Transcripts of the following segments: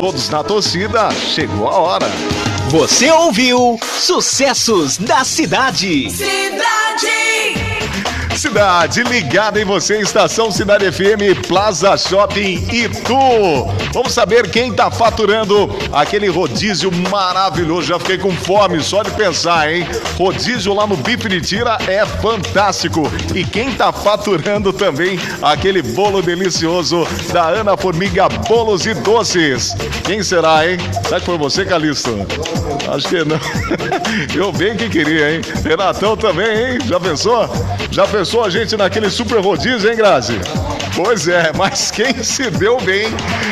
Todos na torcida, chegou a hora. Você ouviu Sucessos da Cidade. Cidade. Cidade ligada em você, Estação Cidade FM, Plaza Shopping Itu. Vamos saber quem tá faturando aquele rodízio maravilhoso. Já fiquei com fome só de pensar, hein? Rodízio lá no Bife de Tira é fantástico. E quem tá faturando também aquele bolo delicioso da Ana Formiga Bolos e Doces. Quem será, hein? Será que foi você, Calixto? Acho que não. Eu bem que queria, hein? Renatão também, hein? Já pensou? Já pensou a gente naquele super rodízio, hein, Grazi? Pois é, mas quem se deu bem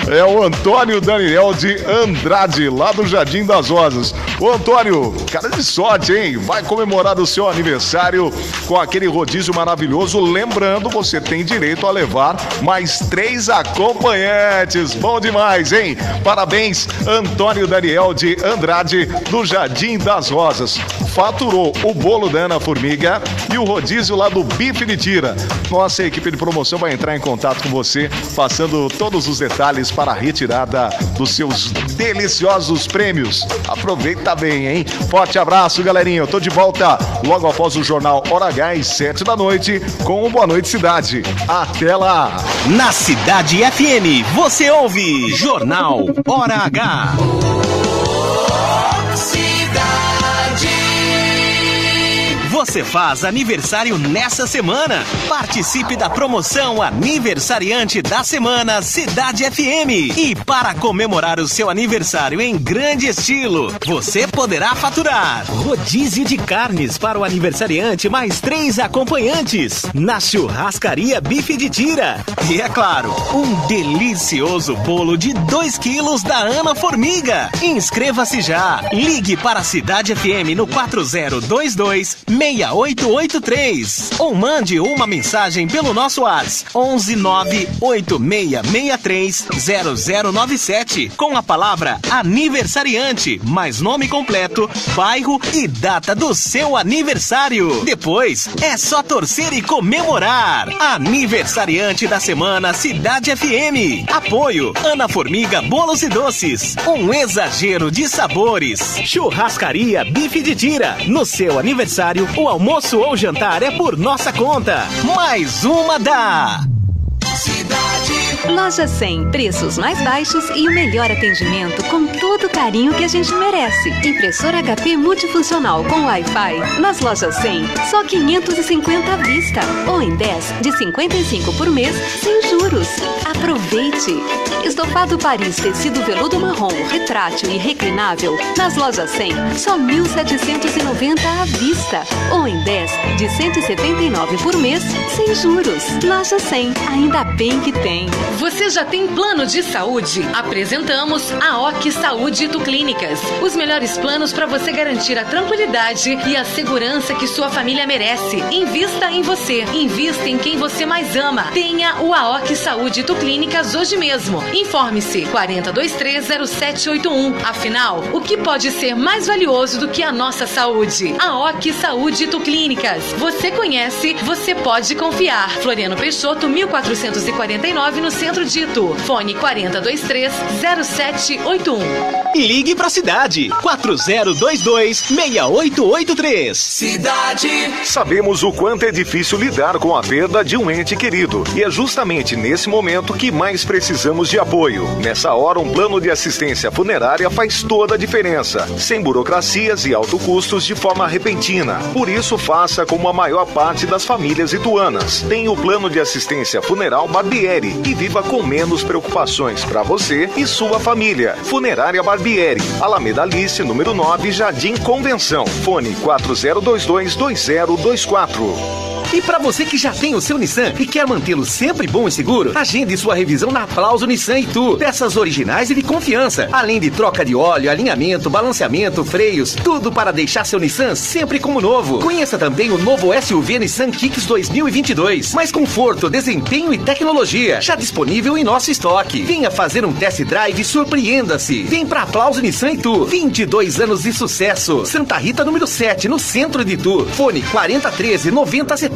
é o Antônio Daniel de Andrade, lá do Jardim das Rosas. Ô Antônio, cara de sorte, hein? Vai comemorar o seu aniversário com aquele rodízio maravilhoso. Lembrando, você tem direito a levar mais três acompanhantes. Bom demais, hein? Parabéns, Antônio Daniel de Andrade, do Jardim das Rosas. Faturou o bolo da Ana Formiga e o rodízio lá do Bife de Tira. Nossa equipe de promoção vai entrar em contato com você, passando todos os detalhes para a retirada dos seus deliciosos prêmios. Aproveita bem, hein? Forte abraço, galerinha. Eu tô de volta logo após o jornal Hora H, às 7 da noite, com o Boa Noite Cidade. Até lá! Na Cidade FM, você ouve Jornal Hora H. Você faz aniversário nessa semana? Participe da promoção Aniversariante da Semana Cidade FM. E para comemorar o seu aniversário em grande estilo, você poderá faturar rodízio de carnes para o aniversariante mais três acompanhantes na churrascaria Bife de Tira. E é claro, um delicioso bolo de 2 quilos da Ana Formiga. Inscreva-se já. Ligue para a Cidade FM no 4022 6883 ou mande uma mensagem pelo nosso WhatsApp 11 98663 0097 com a palavra aniversariante, mais nome completo, bairro e data do seu aniversário. Depois é só torcer e comemorar. Aniversariante da semana Cidade FM. Apoio Ana Formiga Bolos e Doces. Um exagero de sabores. Churrascaria Bife de Tira. No seu aniversário, o almoço ou jantar é por nossa conta. Mais uma da Loja 100, preços mais baixos e o melhor atendimento com todo o carinho que a gente merece. Impressora HP multifuncional com Wi-Fi. Nas lojas 100, só 550 à vista. Ou em 10 de 55 por mês, sem juros. Aproveite! Estofado Paris tecido veludo marrom, retrátil e reclinável. Nas lojas 100, só 1.790 à vista. Ou em 10 de 179 por mês, sem juros. Loja 100, ainda bem que tem. Você já tem plano de saúde? Apresentamos a OC Saúde Tu Clínicas. Os melhores planos para você garantir a tranquilidade e a segurança que sua família merece. Invista em você. Invista em quem você mais ama. Tenha o AOC Saúde Tu Clínicas hoje mesmo. Informe-se 40230781. Afinal, o que pode ser mais valioso do que a nossa saúde? AOC Saúde Tu Clínicas. Você conhece, você pode confiar. Floriano Peixoto, 1449 no centro de Itu. Fone 4023 0781. Ligue pra cidade 4022 6883. Cidade. Sabemos o quanto é difícil lidar com a perda de um ente querido. E é justamente nesse momento que mais precisamos de apoio. Nessa hora, um plano de assistência funerária faz toda a diferença. Sem burocracias e alto custos de forma repentina. Por isso, faça como a maior parte das famílias ituanas. Tem o plano de assistência funeral Barbieri e viva com menos preocupações para você e sua família. Funerária Barbieri, Alameda Alice, número 9, Jardim Convenção. Fone 40222024. E para você que já tem o seu Nissan e quer mantê-lo sempre bom e seguro, agende sua revisão na Aplauso Nissan e Tu. Peças originais e de confiança, além de troca de óleo, alinhamento, balanceamento, freios, tudo para deixar seu Nissan sempre como novo. Conheça também o novo SUV Nissan Kicks 2022. Mais conforto, desempenho e tecnologia, já disponível em nosso estoque. Venha fazer um test drive e surpreenda-se. Vem para Aplauso Nissan e Tu. 22 anos de sucesso. Santa Rita número 7, no centro de Tu. Fone 4013 9070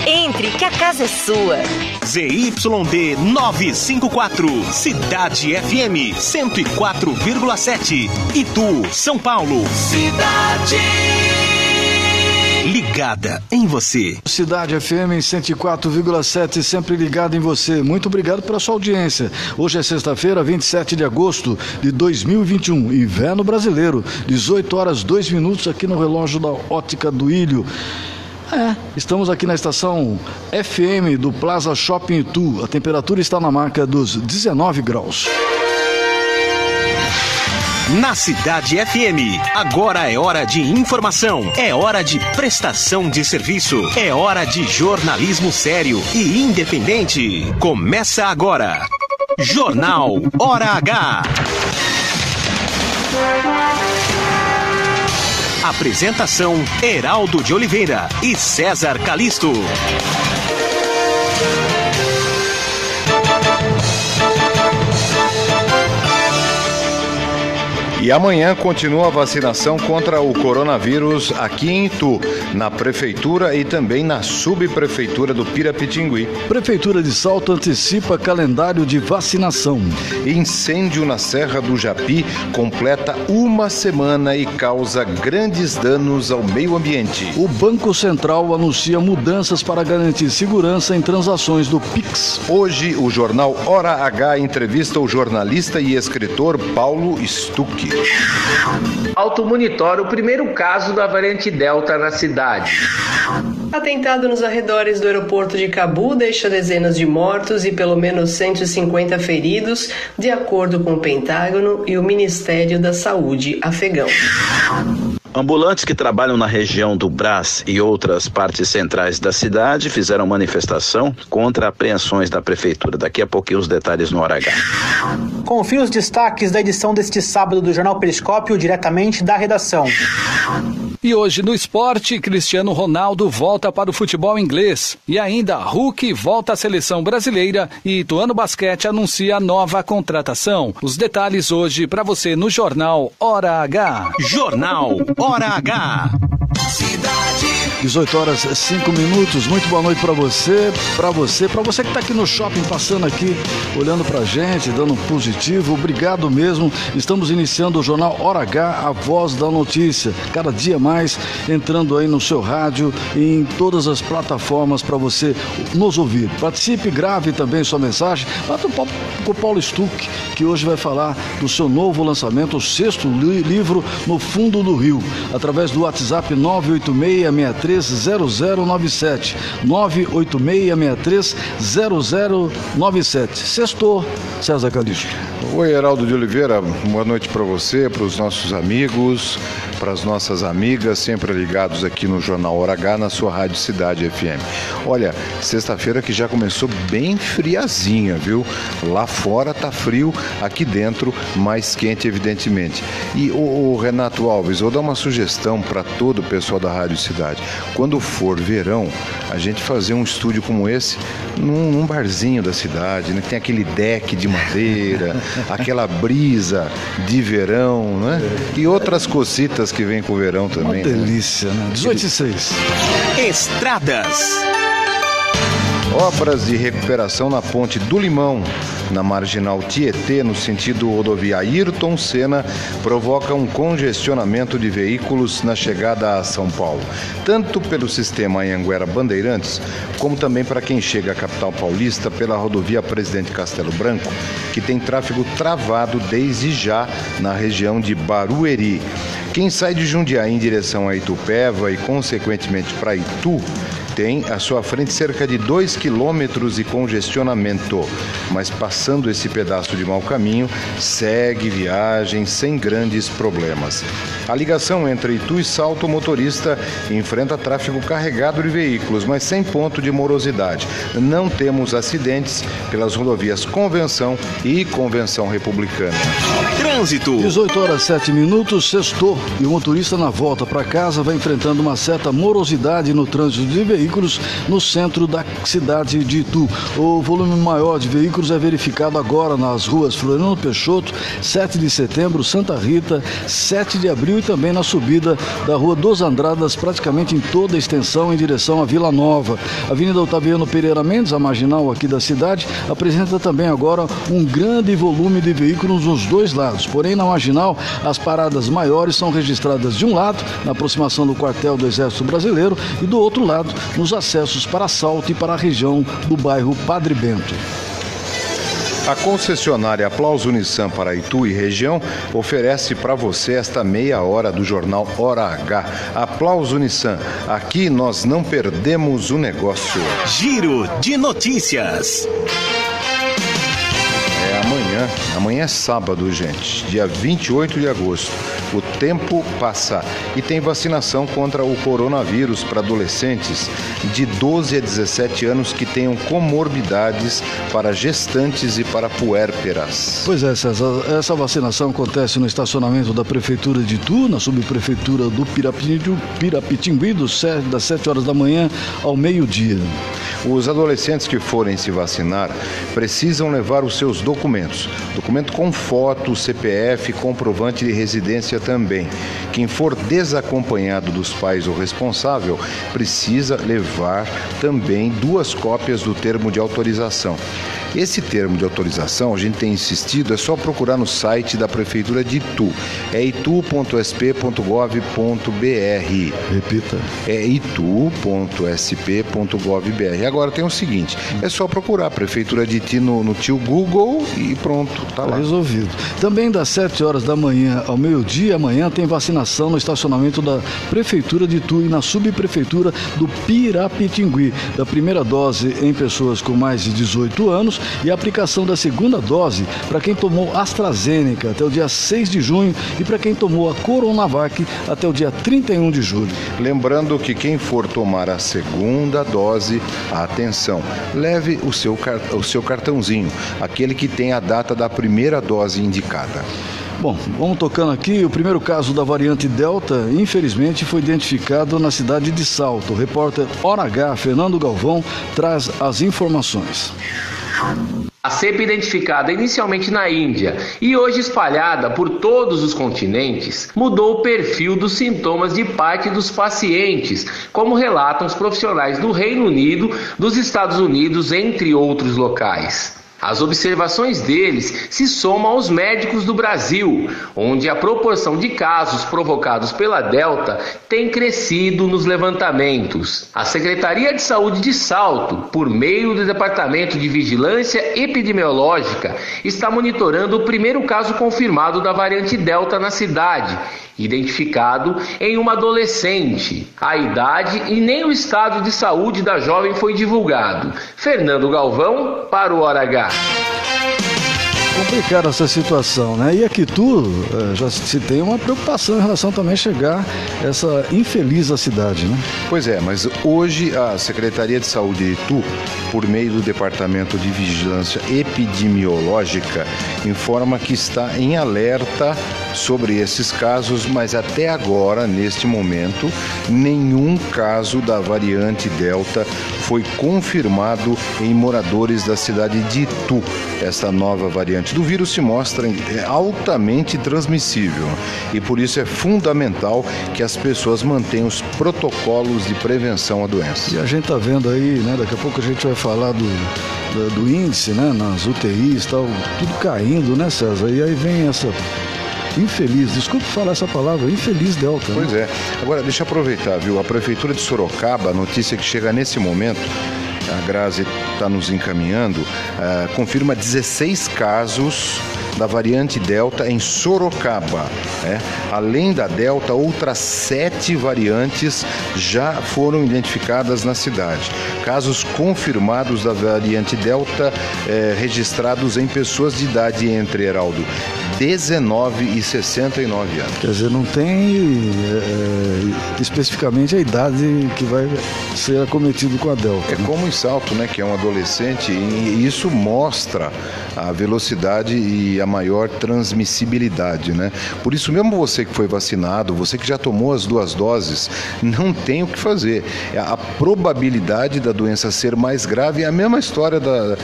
entre, que a casa é sua. ZYD 954, Cidade FM 104,7. Itu, São Paulo. Cidade. Ligada em você. Cidade FM 104,7, sempre ligado em você. Muito obrigado pela sua audiência. Hoje é sexta-feira, 27 de agosto de 2021, inverno brasileiro, 18 horas 2 minutos aqui no relógio da Ótica do Ilho. É, estamos aqui na estação FM do Plaza Shopping Itu. A temperatura está na marca dos 19 graus. Na Cidade FM, agora é hora de informação, é hora de prestação de serviço, é hora de jornalismo sério e independente. Começa agora. Jornal Hora H. Apresentação: Heraldo de Oliveira e César Calisto. E amanhã continua a vacinação contra o coronavírus aqui em Itu, na prefeitura e também na subprefeitura do Pirapitingui. Prefeitura de Salto antecipa calendário de vacinação. Incêndio na Serra do Japi completa uma semana e causa grandes danos ao meio ambiente. O Banco Central anuncia mudanças para garantir segurança em transações do Pix. Hoje, o jornal Hora H entrevista o jornalista e escritor Paulo Stuck. Auto monitora o primeiro caso da variante Delta na cidade. Atentado nos arredores do aeroporto de Cabu deixa dezenas de mortos e pelo menos 150 feridos, de acordo com o Pentágono e o Ministério da Saúde afegão. Ambulantes que trabalham na região do Brás e outras partes centrais da cidade fizeram manifestação contra apreensões da prefeitura. Daqui a pouquinho os detalhes no Hora H. Confira os destaques da edição deste sábado do Jornal Periscópio diretamente da redação. E hoje no esporte, Cristiano Ronaldo volta para o futebol inglês. E ainda, Hulk volta à seleção brasileira e Ituano Basquete anuncia nova contratação. Os detalhes hoje para você no Jornal Hora H. Jornal Hora H. Cidade. 18 horas 5 minutos. Muito boa noite para você, para você, para você que está aqui no shopping, passando aqui, olhando para gente, dando positivo. Obrigado mesmo. Estamos iniciando o jornal Hora H, a voz da notícia. Cada dia mais entrando aí no seu rádio e em todas as plataformas para você nos ouvir. Participe, grave também sua mensagem. Bata um papo com o Paulo Stuck, que hoje vai falar do seu novo lançamento, o sexto li livro No Fundo do Rio, através do WhatsApp 98663 0097 986630097. Sextou, César Calixto. Oi, Heraldo de Oliveira, boa noite para você, para os nossos amigos, para as nossas amigas, sempre ligados aqui no Jornal Hora H, na sua Rádio Cidade FM. Olha, sexta-feira que já começou bem friazinha, viu? Lá fora tá frio, aqui dentro mais quente, evidentemente. E o, Renato Alves, vou dar uma sugestão para todo o pessoal da Rádio Cidade. Quando for verão, a gente fazer um estúdio como esse num, num barzinho da cidade, né? Tem aquele deck de madeira, aquela brisa de verão, né? E outras cocitas que vem com o verão também. Uma delícia, né? 18 e 6. Estradas. Obras de recuperação na ponte do Limão, na marginal Tietê, no sentido rodovia Ayrton Senna, provoca um congestionamento de veículos na chegada a São Paulo, tanto pelo sistema Anhanguera Bandeirantes, como também para quem chega à capital paulista pela rodovia Presidente Castelo Branco, que tem tráfego travado desde já na região de Barueri. Quem sai de Jundiaí em direção a Itupeva e, consequentemente, para Itu, tem à sua frente cerca de 2 quilômetros de congestionamento. mas passando esse pedaço de mau caminho, segue viagem sem grandes problemas. A ligação entre Itu e Salto, o motorista enfrenta tráfego carregado de veículos, mas sem ponto de morosidade. Não temos acidentes pelas rodovias Convenção e Convenção Republicana. Trânsito. 18 horas 7 minutos, sextou e o motorista na volta para casa vai enfrentando uma certa morosidade no trânsito de veículos no centro da cidade de Itu. O volume maior de veículos é verificado agora nas ruas Floriano Peixoto, 7 de setembro, Santa Rita, 7 de abril e também na subida da Rua dos Andradas, praticamente em toda a extensão em direção à Vila Nova. A Avenida Otaviano Pereira Mendes, a marginal aqui da cidade, apresenta também agora um grande volume de veículos nos dois lados. Porém, na marginal, as paradas maiores são registradas de um lado, na aproximação do quartel do Exército Brasileiro, e do outro lado, nos acessos para Salto e para a região do bairro Padre Bento. A concessionária Aplauso Nissan para Itu e região oferece para você esta meia hora do jornal Hora H. Aplauso Nissan. Aqui nós não perdemos o negócio. Giro de notícias. Amanhã. É sábado, gente. Dia 28 de agosto. O tempo passa e tem vacinação contra o coronavírus para adolescentes de 12 a 17 anos que tenham comorbidades para gestantes e para puérperas. Pois é, César, essa vacinação acontece no estacionamento da Prefeitura de Itu, na subprefeitura do se- das 7 horas da manhã ao meio-dia. Os adolescentes que forem se vacinar precisam levar os seus documentos. Documento com foto, CPF, comprovante de residência também. Quem for desacompanhado dos pais ou responsável precisa levar também duas cópias do termo de autorização. Esse termo de autorização, a gente tem insistido, é só procurar no site da Prefeitura de Itu. É itu.sp.gov.br. Repita. É itu.sp.gov.br. Agora tem o seguinte: é só procurar a Prefeitura de Itu no, no tio Google e pronto, tá lá. Resolvido. Também das 7 horas da manhã ao meio-dia, amanhã tem vacinação no estacionamento da Prefeitura de Itu e na subprefeitura do Pirapitingui. Da primeira dose em pessoas com mais de 18 anos e a aplicação da segunda dose para quem tomou AstraZeneca até o dia 6 de junho e para quem tomou a Coronavac até o dia 31 de julho. Lembrando que quem for tomar a segunda dose, atenção, leve o seu, o seu cartãozinho, aquele que tem a data da primeira dose indicada. Bom, vamos tocando aqui. O primeiro caso da variante Delta, infelizmente, foi identificado na cidade de Salto. O repórter Hora H, Fernando Galvão, traz as informações. A cepa identificada inicialmente na Índia e hoje espalhada por todos os continentes, mudou o perfil dos sintomas de parte dos pacientes, como relatam os profissionais do Reino Unido, dos Estados Unidos, entre outros locais. As observações deles se somam aos médicos do Brasil, onde a proporção de casos provocados pela Delta tem crescido nos levantamentos. A Secretaria de Saúde de Salto, por meio do Departamento de Vigilância Epidemiológica, está monitorando o primeiro caso confirmado da variante Delta na cidade, identificado em uma adolescente. A idade e nem o estado de saúde da jovem foi divulgado. Fernando Galvão, para o Hora H. Complicada essa situação, né? E aqui tu eh, já se tem uma preocupação em relação também a chegar essa infeliz à cidade, né? Pois é, mas hoje a Secretaria de Saúde de Itu, por meio do Departamento de Vigilância Epidemiológica, informa que está em alerta sobre esses casos, mas até agora, neste momento, nenhum caso da variante Delta foi confirmado em moradores da cidade de Itu. Esta nova variante do vírus se mostra é, altamente transmissível e por isso é fundamental que as pessoas mantenham os protocolos de prevenção à doença. E a gente tá vendo aí, né? Daqui a pouco a gente vai falar do, do, do índice, né? Nas UTIs tal, tudo caindo, né, César? E aí vem essa infeliz, desculpe falar essa palavra, infeliz Delta. né? Pois é. Agora, deixa eu aproveitar, viu? A Prefeitura de Sorocaba, a notícia que chega nesse momento, a Grazi está nos encaminhando ah, confirma 16 casos da variante Delta em Sorocaba. né? Além da Delta, outras sete variantes já foram identificadas na cidade. Casos confirmados da variante Delta eh, registrados em pessoas de idade entre, Heraldo, 19 e 69 anos. Quer dizer, não tem é, especificamente a idade que vai ser acometido com a Delta. É como em Salto, né, que é um adolescente, e isso mostra a velocidade e a maior transmissibilidade, né? Por isso mesmo você que foi vacinado, você que já tomou as duas doses, não tem o que fazer. A probabilidade da doença ser mais grave é a mesma história da, da-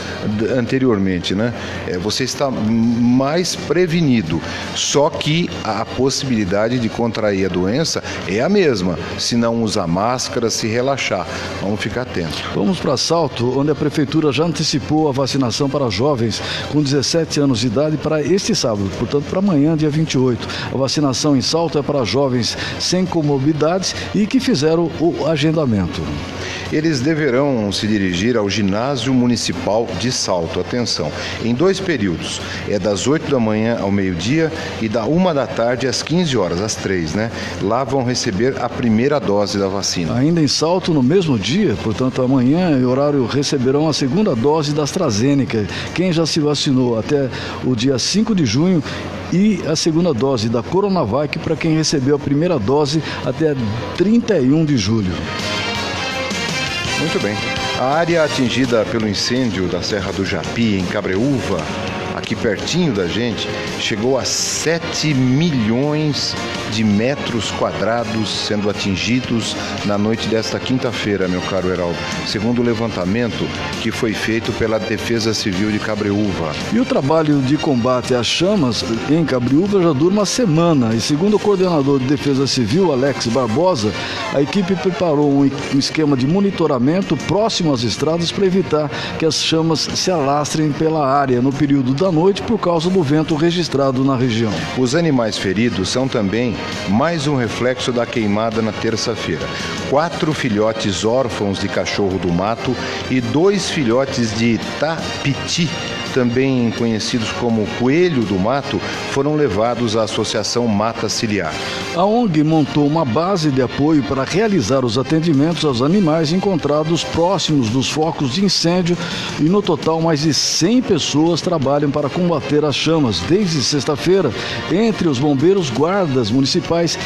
anteriormente, né? É, você está mais prevenido, só que a possibilidade de contrair a doença é a mesma, se não usar máscara, se relaxar. Vamos ficar atentos. Vamos para Salto, onde a prefeitura já antecipou a vacinação para jovens com 17 anos de idade para este sábado, portanto para amanhã, dia 28. A vacinação em Salto é para jovens sem comorbidades e que fizeram o agendamento. Eles deverão se dirigir ao ginásio municipal de Salto. Atenção, em dois períodos. É das 8 da manhã ao meio-dia e da 1 da tarde às 15 horas, às 3, né? Lá vão receber a primeira dose da vacina. Ainda em Salto, no mesmo dia, portanto amanhã, em horário, receberão a segunda dose da AstraZeneca. Quem já se vacinou até o dia 5 de junho e a segunda dose da Coronavac para quem recebeu a primeira dose até 31 de julho. Muito bem. A área atingida pelo incêndio da Serra do Japi, em Cabreúva, aqui pertinho da gente, chegou a 7 milhões de metros quadrados sendo atingidos na noite desta quinta-feira, meu caro Heraldo, segundo o levantamento que foi feito pela Defesa Civil de Cabreúva. E o trabalho de combate às chamas em Cabriúva já dura uma semana. E segundo o coordenador de Defesa Civil, Alex Barbosa, a equipe preparou um esquema de monitoramento próximo às estradas para evitar que as chamas se alastrem pela área no período da noite por causa do vento registrado na região. Os animais feridos são também mais um reflexo da queimada na terça-feira. Quatro filhotes órfãos de cachorro do mato e dois filhotes de tapiti, também conhecidos como coelho do mato, foram levados à Associação Mata Ciliar. A ONG montou uma base de apoio para realizar os atendimentos aos animais encontrados próximos dos focos de incêndio e no total mais de 100 pessoas trabalham para combater as chamas desde sexta-feira, entre os bombeiros, guardas municipais,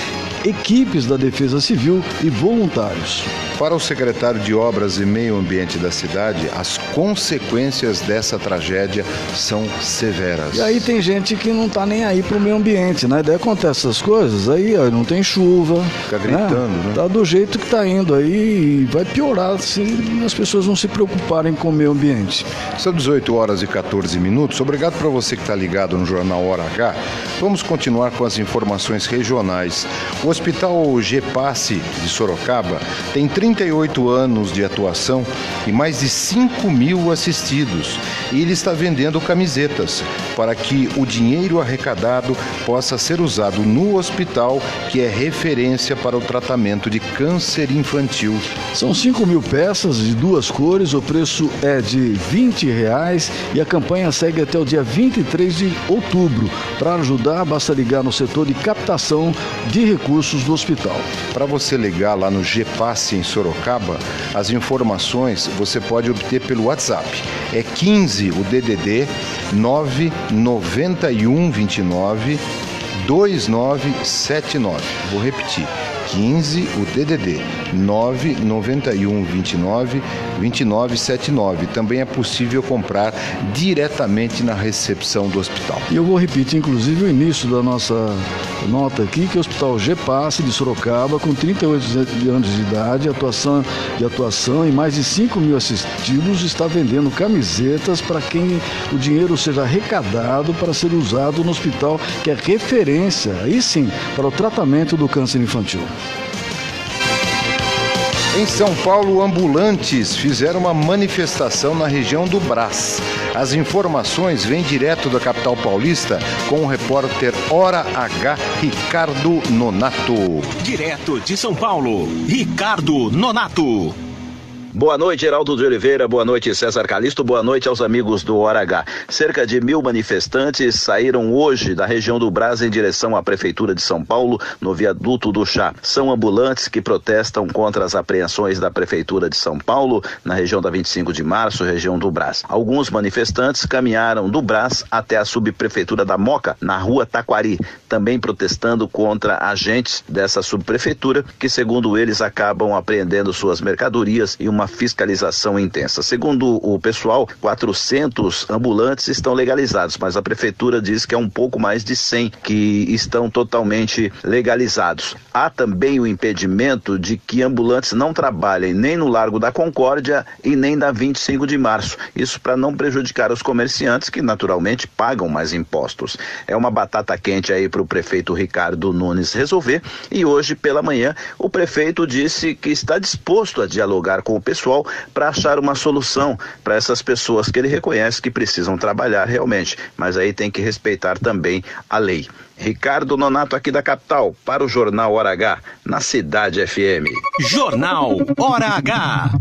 equipes da Defesa Civil e voluntários. Para o secretário de Obras e Meio Ambiente da cidade, as consequências dessa tragédia são severas. E aí tem gente que não tá nem aí pro meio ambiente, né? Daí acontece essas coisas, aí ó, não tem chuva. Fica gritando, né? Tá do jeito que tá indo aí e vai piorar se as pessoas não se preocuparem com o meio ambiente. São 18 horas e 14 minutos. Obrigado para você que está ligado no Jornal Hora H. Vamos continuar com as informações regionais. O Hospital Gepasse de Sorocaba tem 38 anos de atuação e mais de 5 mil assistidos. E ele está vendendo camisetas para que o dinheiro arrecadado possa ser usado no hospital, que é referência para o tratamento de câncer infantil. São 5 mil peças de duas cores, o preço é de 20 reais e a campanha segue até o dia 23 de outubro. Para ajudar, basta ligar no setor de captação de recursos do hospital. Para você ligar lá no GPasse em Sorocaba, as informações você pode obter pelo WhatsApp. É 15 o DDD 99129 2979. Vou repetir. 15 o DDD 99129 2979. Também é possível comprar diretamente na recepção do hospital. E eu vou repetir, inclusive, o início da nossa nota aqui, que o Hospital Gepasse de Sorocaba, com 38 anos de idade, atuação, de atuação e mais de 5 mil assistidos, está vendendo camisetas para quem o dinheiro seja arrecadado para ser usado no hospital, que é referência, aí sim, para o tratamento do câncer infantil. Em São Paulo, ambulantes fizeram uma manifestação na região do Brás. As informações vêm direto da capital paulista com o repórter Hora H, Ricardo Nonato. Direto de São Paulo, Ricardo Nonato. Boa noite, Geraldo de Oliveira. Boa noite, César Calixto. Boa noite aos amigos do Hora H. Cerca de mil manifestantes saíram hoje da região do Brás em direção à Prefeitura de São Paulo, no viaduto do Chá. São ambulantes que protestam contra as apreensões da Prefeitura de São Paulo, na região da 25 de março, região do Brás. Alguns manifestantes caminharam do Brás até a subprefeitura da Moca, na rua Taquari, também protestando contra agentes dessa subprefeitura, que, segundo eles, acabam apreendendo suas mercadorias e uma fiscalização intensa. Segundo o pessoal, 400 ambulantes estão legalizados, mas a prefeitura diz que é um pouco mais de 100 que estão totalmente legalizados. Há também o impedimento de que ambulantes não trabalhem nem no Largo da Concórdia e nem da 25 de março. Isso para não prejudicar os comerciantes que naturalmente pagam mais impostos. É uma batata quente aí para o prefeito Ricardo Nunes resolver e hoje pela manhã o prefeito disse que está disposto a dialogar com o pessoal para achar uma solução para essas pessoas que ele reconhece que precisam trabalhar realmente, mas aí tem que respeitar também a lei. Ricardo Nonato aqui da capital para o Jornal Hora H na Cidade FM. Jornal Hora H.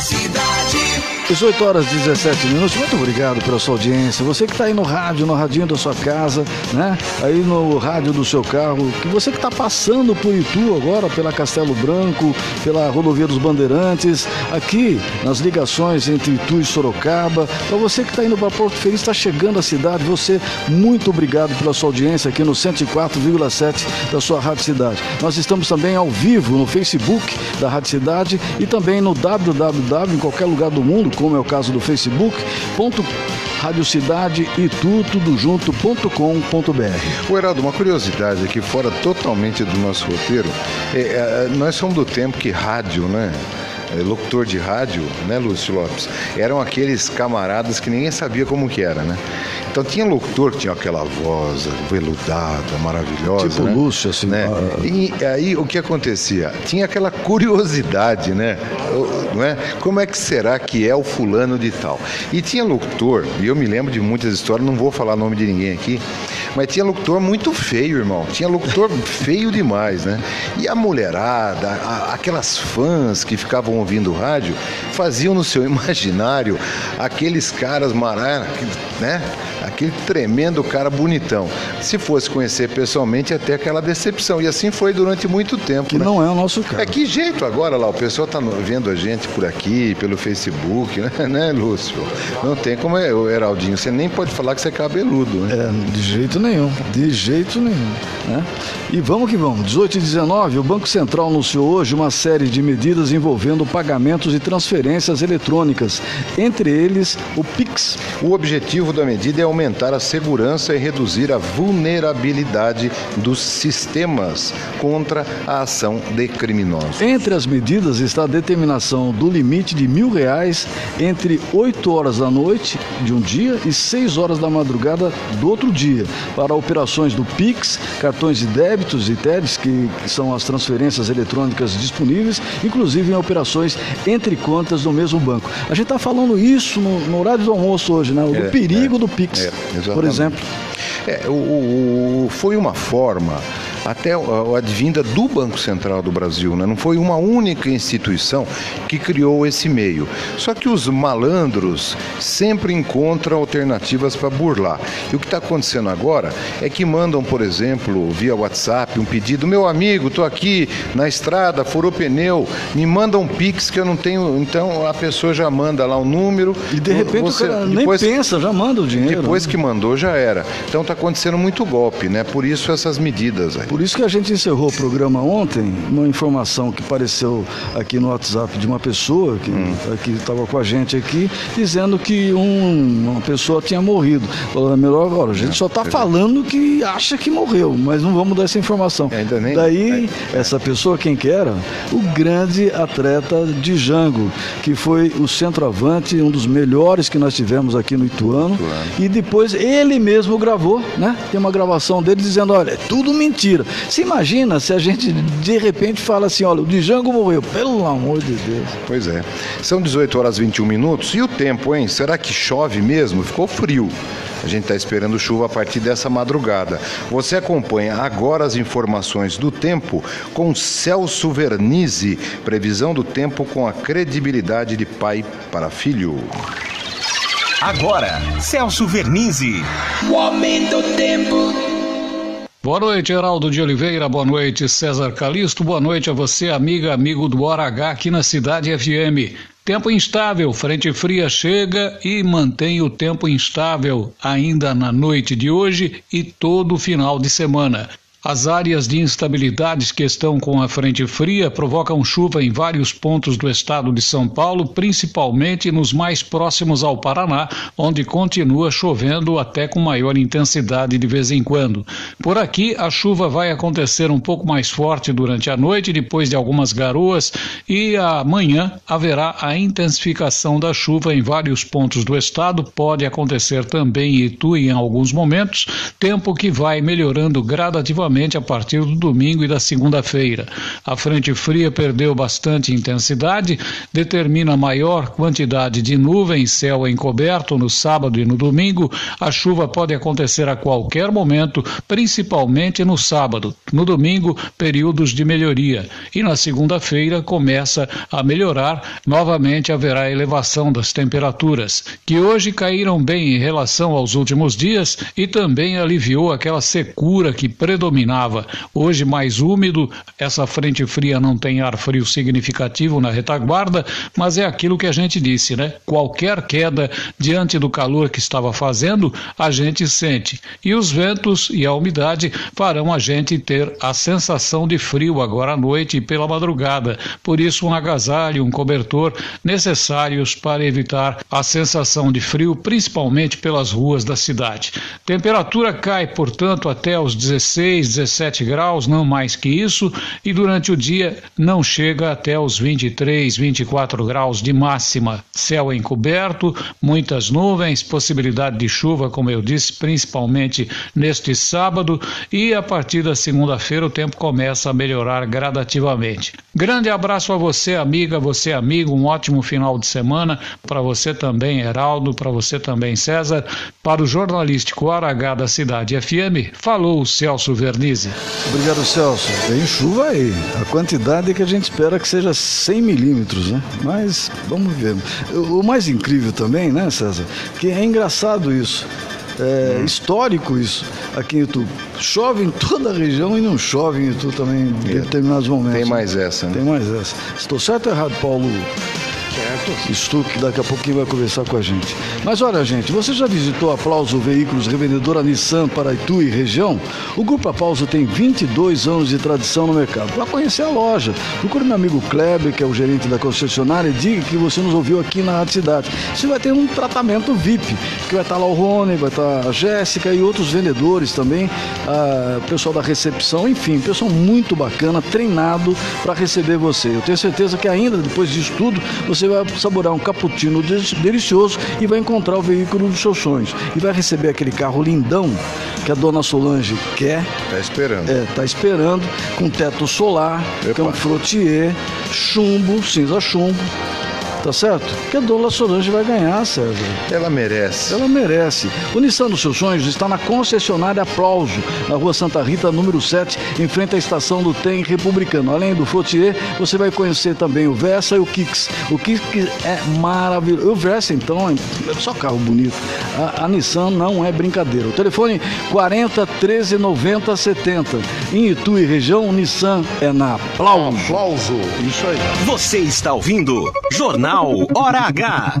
Cidade. 18 horas e 17 minutos. Muito obrigado pela sua audiência. Você que está aí no rádio, no radinho da sua casa, né? Aí no rádio do seu carro. Que você que está passando por Itu agora, pela Castelo Branco, pela Rodovia dos Bandeirantes, aqui nas ligações entre Itu e Sorocaba. Para você que está indo para Porto Feliz, está chegando à cidade. Você, muito obrigado pela sua audiência aqui no 104,7 da sua Rádio Cidade. Nós estamos também ao vivo no Facebook da Rádio Cidade e também no www, em qualquer lugar do mundo, como é o caso do Facebook, ponto Rádio Cidade e tudo junto.com.br. O Heraldo, uma curiosidade aqui, fora totalmente do nosso roteiro, é, é, nós somos do tempo que rádio, né? é, Locutor de rádio, né, Lúcio Lopes? Eram aqueles camaradas que ninguém sabia como que era, né? Então tinha locutor que tinha aquela voz veludada, maravilhosa. Tipo né? Lúcio, assim. né? ah, E aí o que acontecia? Tinha aquela curiosidade, né? O- Não é? Como é que será que é o fulano de tal? E tinha locutor, e eu me lembro de muitas histórias, não vou falar nome de ninguém aqui, mas tinha locutor muito feio, irmão. Tinha locutor feio demais, né? E a mulherada, a- aquelas fãs que ficavam ouvindo rádio, faziam no seu imaginário aqueles caras maravilhosos, né? Aquele tremendo cara bonitão. Se fosse conhecer pessoalmente, até aquela decepção. E assim foi durante muito tempo. que né? não é o nosso caso. É que jeito agora lá, o pessoal tá no- vendo a gente por aqui, pelo Facebook, né, né, Lúcio? Não tem como é, o Heraldinho, você nem pode falar que você é cabeludo, né? É, de jeito nenhum, de jeito nenhum. Né? E vamos que vamos. 18 e 19, o Banco Central anunciou hoje uma série de medidas envolvendo pagamentos e transferências eletrônicas, entre eles o PIX. O objetivo da medida é aumentar a segurança e reduzir a vulnerabilidade dos sistemas contra a ação de criminosos. Entre as medidas está a determinação do limite de mil reais entre 8 horas da noite de um dia e 6 horas da madrugada do outro dia, para operações do PIX, cartões de débitos e TEDs, que, são as transferências eletrônicas disponíveis, inclusive em operações entre contas do mesmo banco. A gente está falando isso no, no horário do almoço hoje, né? O do É, perigo é, do PIX, é, por exatamente. exemplo. É, o- o- foi uma forma, até a advinda do Banco Central do Brasil, né? não foi uma única instituição que criou esse meio. Só que os malandros sempre encontram alternativas para burlar. E o que está acontecendo agora é que mandam, por exemplo, via WhatsApp, um pedido: meu amigo, estou aqui na estrada, furou pneu, me manda um Pix que eu não tenho. Então a pessoa já manda lá o número. E de repente você- o cara nem depois- pensa, já manda o dinheiro. depois né? que mandou, já era. Então está acontecendo muito golpe, né? Por isso essas medidas aí. Por isso que a gente encerrou o programa ontem, uma informação que apareceu aqui no WhatsApp de uma pessoa que Hum. estava com a gente aqui, dizendo que um- uma pessoa tinha morrido. Falou, é melhor agora, a gente só está falando que acha que morreu, mas não vamos dar essa informação. Ainda nem- Daí, essa pessoa, quem que era? O grande atleta de Jango, que foi o centroavante, um dos melhores que nós tivemos aqui no Ituano. E depois ele mesmo gravou, né? Tem uma gravação dele dizendo, olha, é tudo mentira. Você imagina se a gente de repente fala assim, olha, o Django morreu. Pelo amor de Deus. Pois é. São 18 horas e 21 minutos. E o tempo, hein? Será que chove mesmo? Ficou frio. A gente está esperando chuva a partir dessa madrugada. Você acompanha agora as informações do tempo com Celso Vernizzi. Previsão do tempo com a credibilidade de pai para filho. Agora, Celso Vernizzi. O aumento do tempo. Boa noite, Heraldo de Oliveira. Boa noite, César Calisto. Boa noite a você, amiga, amigo do Hora H aqui na Cidade FM. Tempo instável, frente fria chega e mantém o tempo instável ainda na noite de hoje e todo final de semana. As áreas de instabilidades que estão com a frente fria provocam chuva em vários pontos do estado de São Paulo, principalmente nos mais próximos ao Paraná, onde continua chovendo até com maior intensidade de vez em quando. Por aqui, a chuva vai acontecer um pouco mais forte durante a noite, depois de algumas garoas, e amanhã haverá a intensificação da chuva em vários pontos do estado. Pode acontecer também em Itu em alguns momentos, tempo que vai melhorando gradativamente a partir do domingo e da segunda-feira. A frente fria perdeu bastante intensidade, determina maior quantidade de nuvens, céu encoberto no sábado e no domingo. A chuva pode acontecer a qualquer momento, principalmente no sábado. No domingo, períodos de melhoria. E na segunda-feira começa a melhorar. Novamente haverá elevação das temperaturas, que hoje caíram bem em relação aos últimos dias e também aliviou aquela secura que predominava Hoje mais úmido, essa frente fria não tem ar frio significativo na retaguarda, mas é aquilo que a gente disse, né? Qualquer queda diante do calor que estava fazendo, a gente sente. E os ventos e a umidade farão a gente ter a sensação de frio agora à noite e pela madrugada. Por isso, um agasalho, um cobertor necessários para evitar a sensação de frio, principalmente pelas ruas da cidade. Temperatura cai, portanto, até os 16, 17 graus, não mais que isso, e durante o dia não chega até os 23, 24 graus de máxima. Céu encoberto, muitas nuvens, possibilidade de chuva, como eu disse, principalmente neste sábado, e a partir da segunda-feira o tempo começa a melhorar gradativamente. Grande abraço a você, amiga, você, amigo, um ótimo final de semana, para você também, Heraldo, para você também, César, para o jornalístico Aragá da Cidade FM, falou Celso Obrigado, Celso. Tem chuva aí. A quantidade que a gente espera que seja 100 milímetros, né? Mas vamos ver. O mais incrível também, né, César? Que é engraçado isso. É hum. histórico isso aqui em Itu. Chove em toda a região e não chove em Itu também em é. determinados momentos. Tem mais essa, né? Tem mais essa. Estou certo ou errado, Paulo? Certo. Stuck daqui a pouquinho vai conversar com a gente. Mas olha, gente, você já visitou a Aplauso Veículos Revendedora Nissan para Itu e região? O Grupo Aplauso tem 22 anos de tradição no mercado. Para conhecer a loja, procure meu amigo Kleber, que é o gerente da concessionária, e diga que você nos ouviu aqui na Rádio Cidade. Você vai ter um tratamento VIP, que vai estar lá o Rony, vai estar a Jéssica e outros vendedores também, a, pessoal da recepção, enfim, pessoal muito bacana, treinado para receber você. Eu tenho certeza que ainda depois disso tudo, você vai saborear um cappuccino delicioso e vai encontrar o veículo dos seus sonhos. E vai receber aquele carro lindão que a dona Solange quer. Tá esperando. É, tá esperando, com teto solar, Epa. é frotier, chumbo, cinza chumbo tá certo? Que a Dona Solange vai ganhar, César. Ela merece. Ela merece. O Nissan dos seus sonhos está na concessionária Aplauso, na rua Santa Rita, número 7, em frente à estação do Tem Republicano. Além do Frotier, você vai conhecer também o Versa e o Kicks. O Kicks é maravilhoso. O Versa, então, é só carro bonito. A, a Nissan não é brincadeira. O telefone 40 13 90 70. Em Itu e região, o Nissan é na Aplauso. Aplauso. Isso aí. Você está ouvindo Jornal Hora H.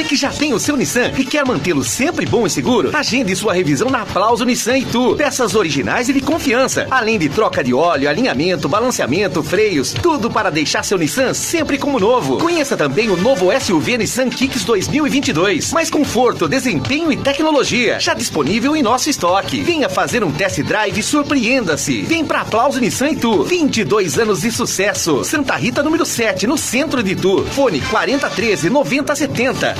você que já tem o seu Nissan e quer mantê-lo sempre bom e seguro, agende sua revisão na Aplauso Nissan e Tu. Peças originais e de confiança, além de troca de óleo, alinhamento, balanceamento, freios, tudo para deixar seu Nissan sempre como novo. Conheça também o novo SUV Nissan Kicks 2022. Mais conforto, desempenho e tecnologia. Já disponível em nosso estoque. Venha fazer um test drive e surpreenda-se. Vem pra Aplauso Nissan e Tu. 22 anos de sucesso. Santa Rita número 7, no centro de Tu. Fone 4013 9070.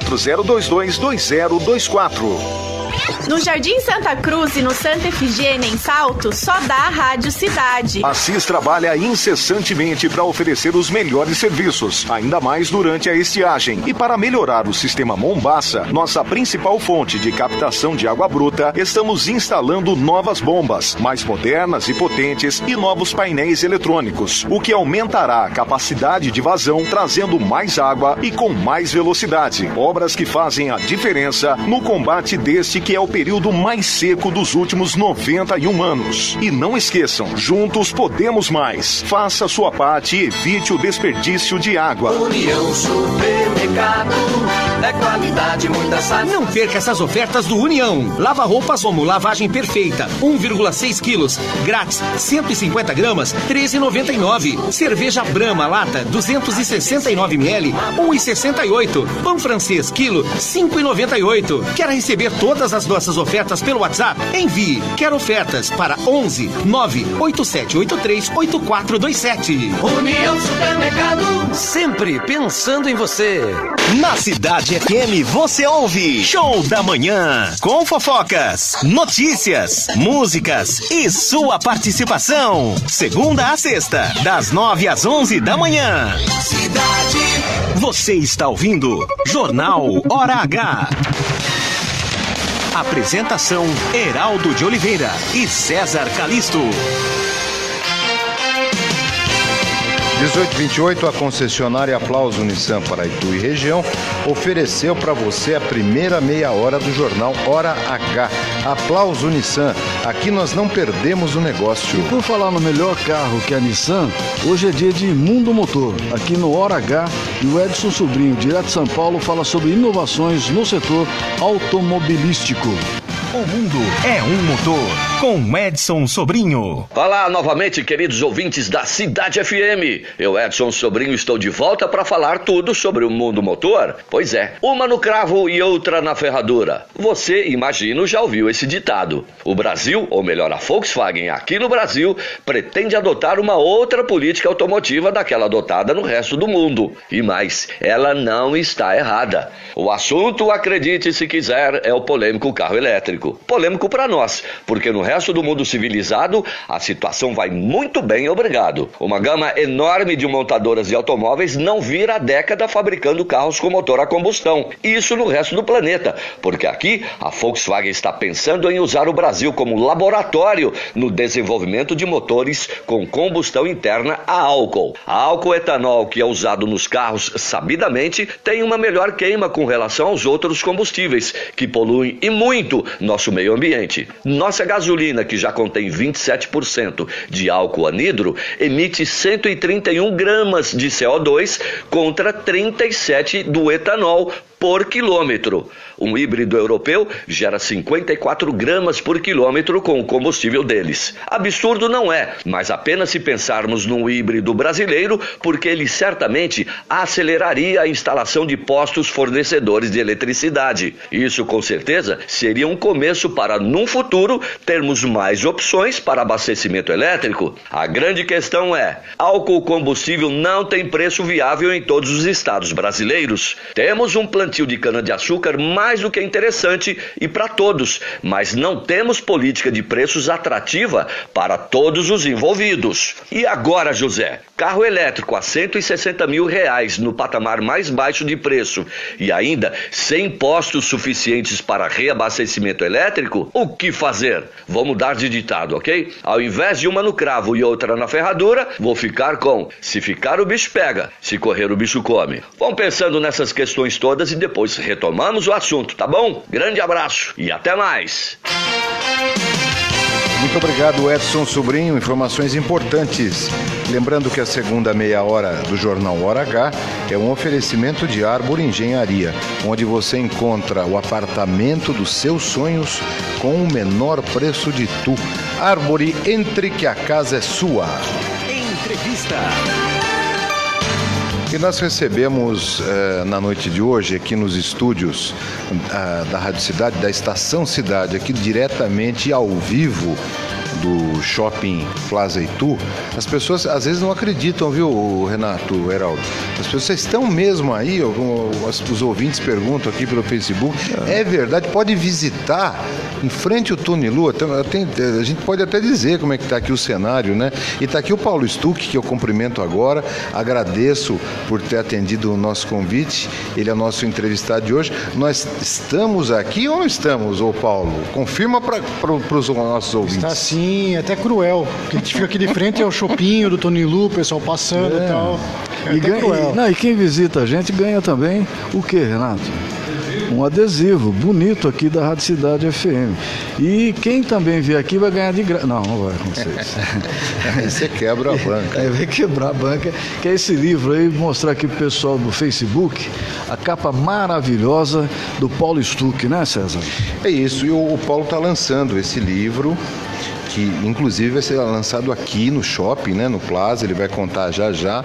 40222024. No Jardim Santa Cruz e no Santa Efigênia, em Salto, só dá a Rádio Cidade. A CIS trabalha incessantemente para oferecer os melhores serviços, ainda mais durante a estiagem. E para melhorar o sistema Mombaça, nossa principal fonte de captação de água bruta, estamos instalando novas bombas, mais modernas e potentes, e novos painéis eletrônicos, o que aumentará a capacidade de vazão, trazendo mais água e com mais velocidade. Obras que fazem a diferença no combate deste que é o período mais seco dos últimos 91 anos. E não esqueçam, juntos podemos mais. Faça a sua parte e evite o desperdício de água. União Supermercado é qualidade, muita saúde. Não perca essas ofertas do União. Lava roupas Omo, lavagem perfeita, 1,6 quilos, grátis, 150 gramas, 13,99. Cerveja Brahma, lata, 269 ml, 1,68. Pão francês, quilo, 5,98. Quer receber todas as nossas ofertas pelo WhatsApp? Envie Quer Ofertas para 11 98783 8427. União Supermercado. Sempre pensando em você. Na Cidade FM você ouve Show da Manhã com fofocas, notícias, músicas e sua participação. Segunda a sexta, das nove às onze da manhã. Cidade. Você está ouvindo Jornal Hora H. Apresentação: Heraldo de Oliveira e César Calisto. 1828, a concessionária Aplauso Nissan para Itu e região ofereceu para você a primeira meia hora do jornal Hora H. Aplauso Nissan, aqui nós não perdemos o negócio. Por falar no melhor carro que a Nissan, hoje é dia de Mundo Motor, aqui no Hora H, e o Edson Sobrinho, direto de São Paulo, fala sobre inovações no setor automobilístico. O mundo é um motor. Com Edson Sobrinho. Olá novamente, queridos ouvintes da Cidade FM. Eu, Edson Sobrinho, estou de volta para falar tudo sobre o mundo motor. Pois é, uma no cravo e outra na ferradura. Você, imagino, já ouviu esse ditado. O Brasil, ou melhor, a Volkswagen aqui no Brasil, pretende adotar uma outra política automotiva daquela adotada no resto do mundo. E mais, ela não está errada. O assunto, acredite se quiser, é o polêmico carro elétrico. Polêmico para nós, porque no resto do mundo civilizado a situação vai muito bem, obrigado. Uma gama enorme de montadoras de automóveis não vira a década fabricando carros com motor a combustão. Isso no resto do planeta, porque aqui a Volkswagen está pensando em usar o Brasil como laboratório no desenvolvimento de motores com combustão interna a álcool. A álcool etanol que é usado nos carros sabidamente tem uma melhor queima com relação aos outros combustíveis que poluem e muito nosso meio ambiente. Nossa gasolina, que já contém 27% de álcool anidro, emite 131 gramas de CO2 contra 37 do etanol por quilômetro. Um híbrido europeu gera 54 gramas por quilômetro com o combustível deles. Absurdo não é, mas apenas se pensarmos num híbrido brasileiro, porque ele certamente aceleraria a instalação de postos fornecedores de eletricidade. Isso com certeza seria um começo para, num futuro, termos mais opções para abastecimento elétrico. A grande questão é: álcool combustível não tem preço viável em todos os estados brasileiros. Temos um plano plantio de cana-de-açúcar mais do que interessante e para todos, mas não temos política de preços atrativa para todos os envolvidos. E agora, José? Carro elétrico a 160 mil reais no patamar mais baixo de preço e ainda sem postos suficientes para reabastecimento elétrico? O que fazer? Vou mudar de ditado, ok? Ao invés de uma no cravo e outra na ferradura, vou ficar com: se ficar o bicho pega, se correr o bicho come. Vão pensando nessas questões todas e depois retomamos o assunto, tá bom? Grande abraço e até mais. Muito obrigado, Edson Sobrinho. Informações importantes. Lembrando que a segunda meia hora do Jornal Hora H é um oferecimento de Arbor Engenharia, onde você encontra o apartamento dos seus sonhos com o menor preço de tu. Arbore, entre que a casa é sua. Entrevista. E nós recebemos eh, na noite de hoje, aqui nos estúdios ah, da Rádio Cidade, da Estação Cidade, aqui diretamente ao vivo do Shopping Plaza Itu, as pessoas às vezes não acreditam, viu, Renato, Heraldo? As pessoas estão mesmo aí, os, ouvintes perguntam aqui pelo Facebook. É verdade, pode visitar em frente ao Tony Lua. Tem, a gente pode até dizer como é que está aqui o cenário, né? E está aqui o Paulo Stuck, que eu cumprimento agora. Agradeço por ter atendido o nosso convite. Ele é o nosso entrevistado de hoje. Nós estamos aqui ou não estamos, ô Paulo? Confirma para os nossos ouvintes. Está sim, até cruel. Porque a gente fica aqui de frente ao shopping do Tony Lu, o pessoal passando e É. tal. É E, ganha- cruel. e- não, e quem visita a gente ganha também o que, Renato? Um adesivo bonito aqui da Rádio Cidade FM. E quem também vier aqui vai ganhar de graça. Não, não vai acontecer isso. Aí você quebra a banca. Aí vai quebrar a banca. Que é esse livro aí, mostrar aqui pro pessoal do Facebook, a capa maravilhosa do Paulo Stuck, né, César? É isso, e o, o Paulo está lançando esse livro, que inclusive vai ser lançado aqui no shopping, né, no Plaza, ele vai contar já já.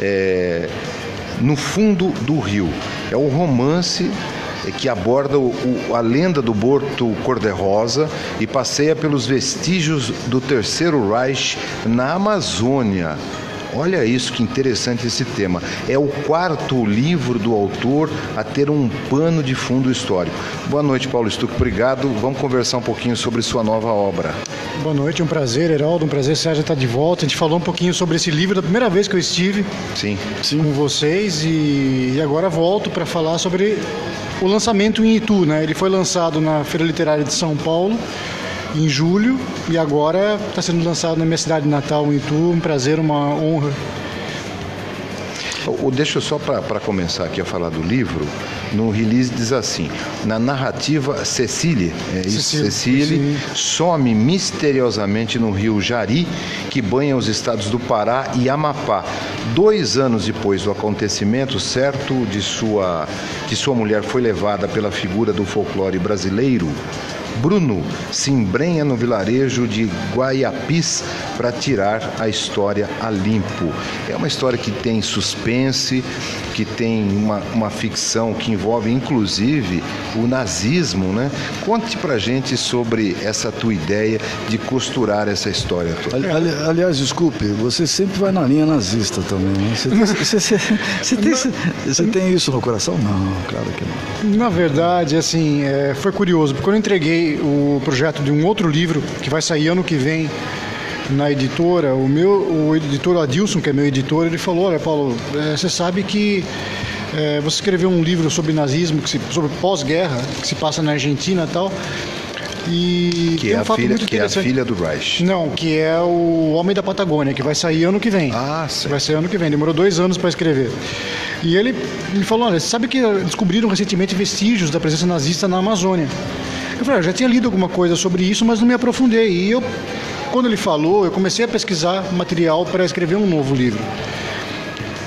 é, no fundo do rio. É um romance que aborda o- a lenda do Porto Cor-de-Rosa e passeia pelos vestígios do Terceiro Reich na Amazônia. Olha isso, que interessante esse tema. É o quarto livro do autor a ter um pano de fundo histórico. Boa noite, Paulo Stuck. Obrigado. Vamos conversar um pouquinho sobre sua nova obra. Boa noite, um prazer, Heraldo, um prazer, Sérgio, estar de volta. A gente falou um pouquinho sobre esse livro da primeira vez que eu estive Sim. com vocês e, e agora volto para falar sobre o lançamento em Itu. Né? Ele foi lançado na Feira Literária de São Paulo em julho e agora está sendo lançado na minha cidade natal, em Itu. Um prazer, uma honra. Deixa eu só para começar aqui a falar do livro, no release diz assim: na narrativa Cecília, é isso, Cecília, Cecília some misteriosamente no rio Jari, que banha os estados do Pará e Amapá. Dois anos depois do acontecimento, certo de sua que sua mulher foi levada pela figura do folclore brasileiro. Bruno se embrenha no vilarejo de Guaiapis para tirar a história a limpo. É uma história que tem suspense, que tem uma, uma ficção que envolve inclusive o nazismo, né? Conte pra gente sobre essa tua ideia de costurar essa história toda. Ali- ali- aliás, desculpe, você sempre vai na linha nazista também, né? Você, tem- você- você- você tem, você tem isso no coração? Não, claro que não. Na verdade, assim, é, foi curioso, porque quando eu entreguei o projeto de um outro livro que vai sair ano que vem na editora, o meu o editor Adilson, que é meu editor, ele falou, olha Paulo, é, você sabe que é, você escreveu um livro sobre nazismo, que se- sobre pós-guerra, que se passa na Argentina e tal, e Que é, um a fato filha, muito que é a interessante. filha do Reich. Não, que é o Homem da Patagônia, que vai sair ano que vem. Ah, Vai sair ano que vem. Demorou dois anos para escrever. E ele me falou: olha, você sabe que descobriram recentemente vestígios da presença nazista na Amazônia? Eu falei: "Ah, eu já tinha lido alguma coisa sobre isso, mas não me aprofundei. E eu, quando ele falou, eu comecei a pesquisar material para escrever um novo livro.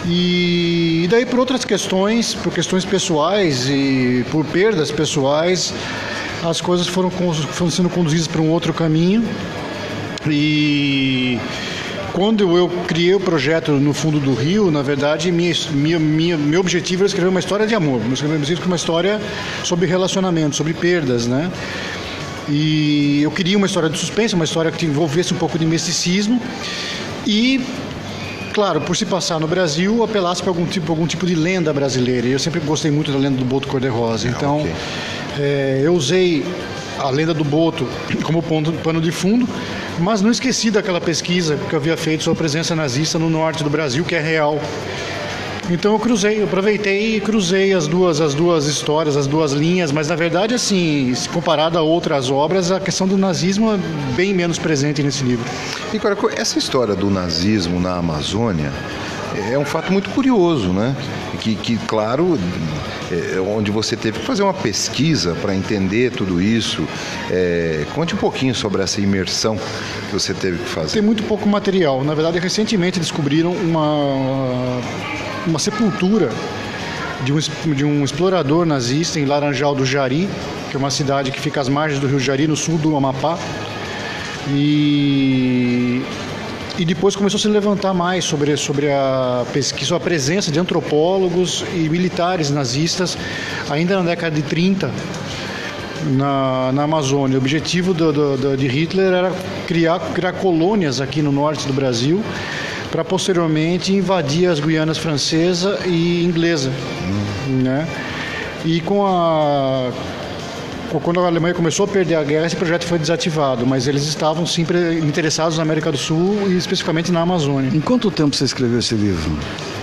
E, e daí por outras questões, por questões pessoais e por perdas pessoais, as coisas foram, foram sendo conduzidas para um outro caminho. E quando eu criei o projeto no fundo do rio, na verdade, minha, minha, minha- meu objetivo era escrever uma história de amor. Eu escrevi uma história sobre relacionamento, sobre perdas, né? E eu queria uma história de suspense, uma história que envolvesse um pouco de misticismo. E claro, por se passar no Brasil, apelasse para algum tipo, algum tipo de lenda brasileira. E eu sempre gostei muito da lenda do Boto Cor-de-Rosa. Então, okay. é, eu usei a lenda do Boto como ponto, pano de fundo, mas não esqueci daquela pesquisa que eu havia feito sobre a presença nazista no norte do Brasil, que é real. Então eu cruzei, eu aproveitei e cruzei as duas, as duas histórias, as duas linhas, mas na verdade, assim, comparado a outras obras, a questão do nazismo é bem menos presente nesse livro. E agora, essa história do nazismo na Amazônia é um fato muito curioso, né? Que, que claro, é, onde você teve que fazer uma pesquisa para entender tudo isso. É, conte um pouquinho sobre essa imersão que você teve que fazer. Tem muito pouco material. Na verdade, recentemente descobriram uma uma sepultura de um, de um explorador nazista em Laranjal do Jari, que é uma cidade que fica às margens do rio Jari, no sul do Amapá. E, e depois começou a se levantar mais sobre, sobre a pesquisa, a presença de antropólogos e militares nazistas, ainda na década de 30, na, na Amazônia. O objetivo do, do, do, de Hitler era criar, criar colônias aqui no norte do Brasil para posteriormente invadir as Guianas francesa e inglesa, hum. né? E com a quando a Alemanha começou a perder a guerra, esse projeto foi desativado, mas eles estavam sempre interessados na América do Sul e especificamente na Amazônia. Em quanto tempo você escreveu esse livro?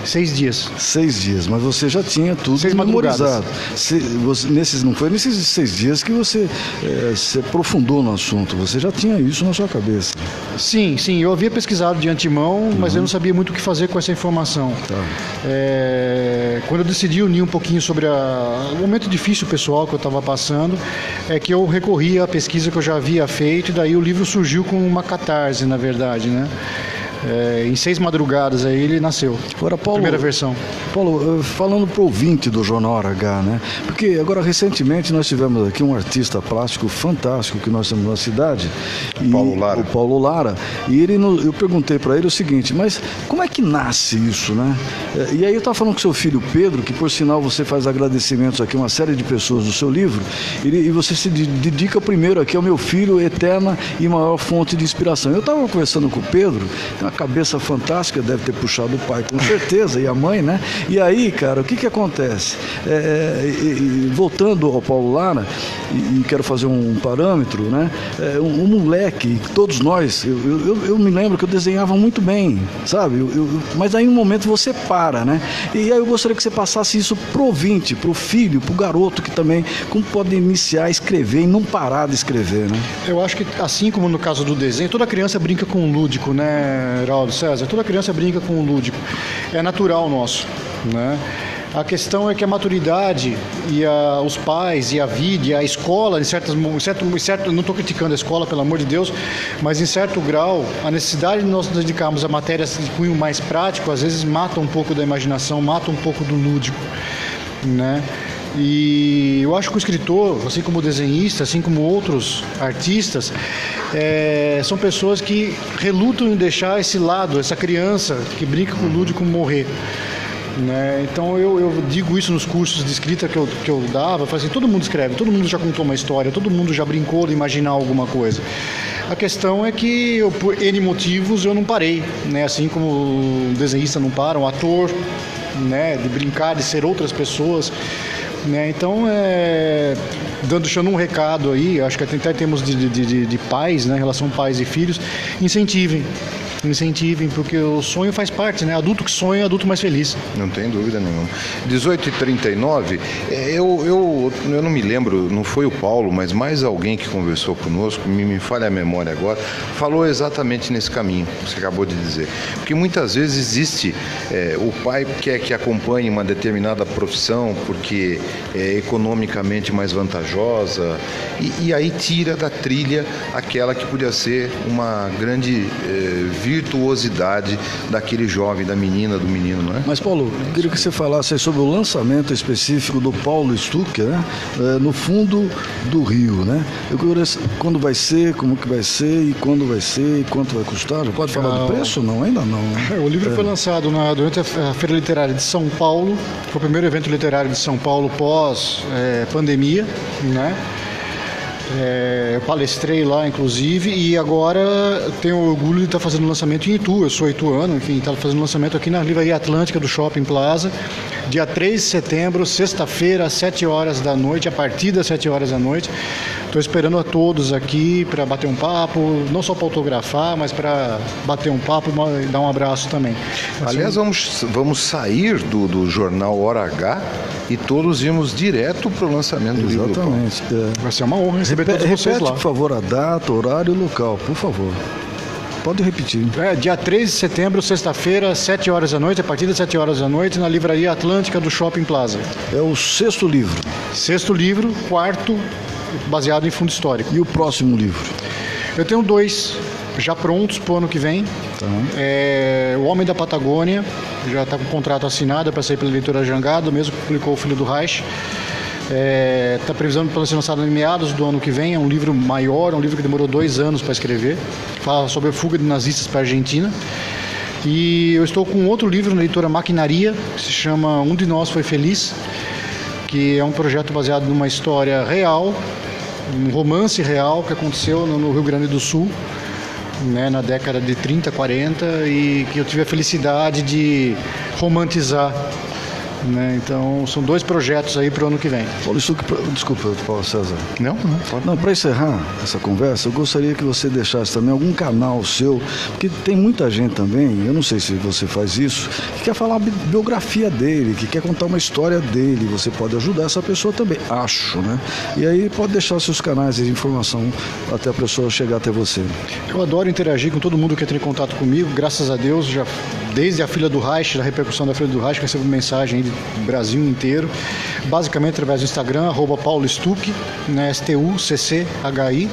Seis dias. Seis dias, mas você já tinha tudo seis memorizado. Se, você, nesses, não foi nesses seis dias que você é, se aprofundou no assunto, você já tinha isso na sua cabeça. Sim, sim, eu havia pesquisado de antemão, uhum. mas eu não sabia muito o que fazer com essa informação. Tá. É, quando eu decidi unir um pouquinho sobre a, o momento difícil pessoal que eu estava passando, é que eu recorri à pesquisa que eu já havia feito e daí o livro surgiu com uma catarse, na verdade, né? É, em seis madrugadas aí ele nasceu. Agora, Paulo, primeira versão. Paulo, eh, falando para o ouvinte do Jornal H, né? Porque agora recentemente nós tivemos aqui um artista plástico fantástico que nós temos na cidade. O Paulo Lara. O Paulo Lara. E ele, eu perguntei para ele o seguinte, mas como é que nasce isso, né? Eh, e aí eu estava falando com seu filho Pedro, que por sinal você faz agradecimentos aqui a uma série de pessoas do seu livro, e, você se dedica primeiro aqui ao meu filho, eterna e maior fonte de inspiração. Eu estava conversando com o Pedro, cabeça fantástica, deve ter puxado o pai, com certeza, e a mãe, né? E aí, cara, o que que acontece? É, é e, e, voltando ao Paulo Lara, e, e, quero fazer um parâmetro, né? É, um, um, moleque, todos nós, eu, eu, eu, me lembro que eu desenhava muito bem, sabe? Eu, mas aí um momento você para, né? E aí eu gostaria que você passasse isso pro ouvinte, pro filho, pro garoto que também, como pode iniciar a escrever e não parar de escrever, né? Eu acho que assim como no caso do desenho, toda criança brinca com o lúdico, né? Geraldo César, toda criança brinca com o lúdico. É natural nosso, né? A questão é que a maturidade e a, os pais e a vida e a escola, em, certas, em certo, em certo, não estou criticando a escola, pelo amor de Deus, mas em certo grau, a necessidade de nós nos dedicarmos a matérias de cunho mais prático, às vezes mata um pouco da imaginação, mata um pouco do lúdico, né? E eu acho que o escritor, assim como o desenhista, assim como outros artistas, é, são pessoas que relutam em deixar esse lado, essa criança que brinca com o lúdico morrer. Né? Então eu, eu, digo isso nos cursos de escrita que eu, que eu dava, eu assim, todo mundo escreve, todo mundo já contou uma história, todo mundo já brincou de imaginar alguma coisa. A questão é que eu, por N motivos eu não parei, né? assim como o desenhista não para, o ator, né? de brincar, de ser outras pessoas. Né? Então, é, dando, deixando um recado aí, acho que até em termos de, de, de, de pais, né, em relação a pais e filhos, incentivem incentivem, porque o sonho faz parte, né? Adulto que sonha, adulto mais feliz. Não tem dúvida nenhuma. 18h39, é, eu, eu, eu não me lembro, não foi o Paulo, mas mais alguém que conversou conosco, me, me falha a memória agora, falou exatamente nesse caminho que você acabou de dizer. Porque muitas vezes existe, é, o pai quer que acompanhe uma determinada profissão porque é economicamente mais vantajosa e, e aí tira da trilha aquela que podia ser uma grande é, virtuosidade daquele jovem, da menina, do menino, não é? Mas, Paulo, eu queria que você falasse sobre o lançamento específico do Paulo Stucker, né? É, no fundo do Rio, né? Eu queria, quando vai ser, como que vai ser, e quando vai ser, e quanto vai custar? Já pode falar do preço? Não, ainda não. Né? O livro é. foi lançado na, durante a Feira Literária de São Paulo, foi o primeiro evento literário de São Paulo pós é, pandemia, né? É, palestrei lá, inclusive, e agora tenho orgulho de estar fazendo lançamento em Itu. Eu sou ituano, enfim, está fazendo lançamento aqui na Livraria Atlântica do Shopping Plaza, dia 3 de setembro, sexta-feira, às 7 horas da noite, a partir das 7 horas da noite. Estou esperando a todos aqui para bater um papo, não só para autografar, mas para bater um papo e dar um abraço também. Aliás, vamos, vamos sair do, do jornal Hora H e todos irmos direto para o lançamento do livro. Exatamente. É. Vai ser uma honra receber Repete, todos vocês repete, lá. por favor, a data, horário e local, por favor. Pode repetir. É, dia 13 de setembro, sexta-feira, 7 horas da noite, a partir das 7 horas da noite, na Livraria Atlântica do Shopping Plaza. É o sexto livro. Sexto livro, quarto, baseado em fundo histórico. E o próximo livro? Eu tenho dois já prontos para o ano que vem. Tá. É, o Homem da Patagônia, já está com contrato assinado para sair pela editora Jangada, mesmo que publicou o Filho do Reich. Está previsando para ser lançado em meados do ano que vem. É um livro maior, um livro que demorou dois anos para escrever. Fala sobre a fuga de nazistas para a Argentina. E eu estou com outro livro na editora Maquinaria, que se chama Um de Nós Foi Feliz, que é um projeto baseado numa história real, um romance real que aconteceu no Rio Grande do Sul, né, na década de 30, 40, e que eu tive a felicidade de romantizar. Né? Então, são dois projetos aí para o ano que vem. Paulo pra- desculpa, Paulo César. Não, não. Não, para encerrar essa conversa, eu gostaria que você deixasse também algum canal seu, porque tem muita gente também, eu não sei se você faz isso, que quer falar a bi- biografia dele, que quer contar uma história dele. Você pode ajudar essa pessoa também, acho, né? E aí pode deixar seus canais de informação até a pessoa chegar até você. Eu adoro interagir com todo mundo que entra em contato comigo. Graças a Deus, já desde a filha do Reich, da repercussão da filha do Reich, eu recebo mensagem do Brasil inteiro. Basicamente através do Instagram, arroba Paulo Stuck, né, S-T-U-C-C-H-I.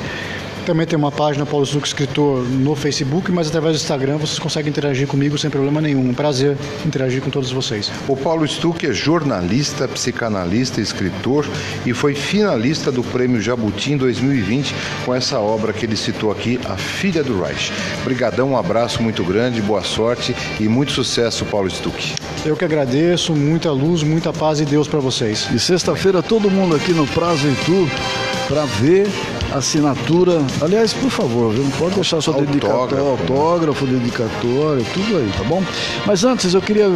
Também tem uma página Paulo Stuck Escritor no Facebook, mas através do Instagram vocês conseguem interagir comigo sem problema nenhum. Um prazer interagir com todos vocês. O Paulo Stuck é jornalista, psicanalista, escritor e foi finalista do Prêmio Jabuti em 2020 com essa obra que ele citou aqui, A Filha do Reich. Brigadão, um abraço muito grande, boa sorte e muito sucesso, Paulo Stuck. Eu que agradeço, muita luz, muita paz e Deus para vocês. E sexta-feira todo mundo aqui no Prazo Itu para ver assinatura. Aliás, por favor, viu? pode deixar sua dedicatória, autógrafo, dedicatória, tudo aí, tá bom? Mas antes eu queria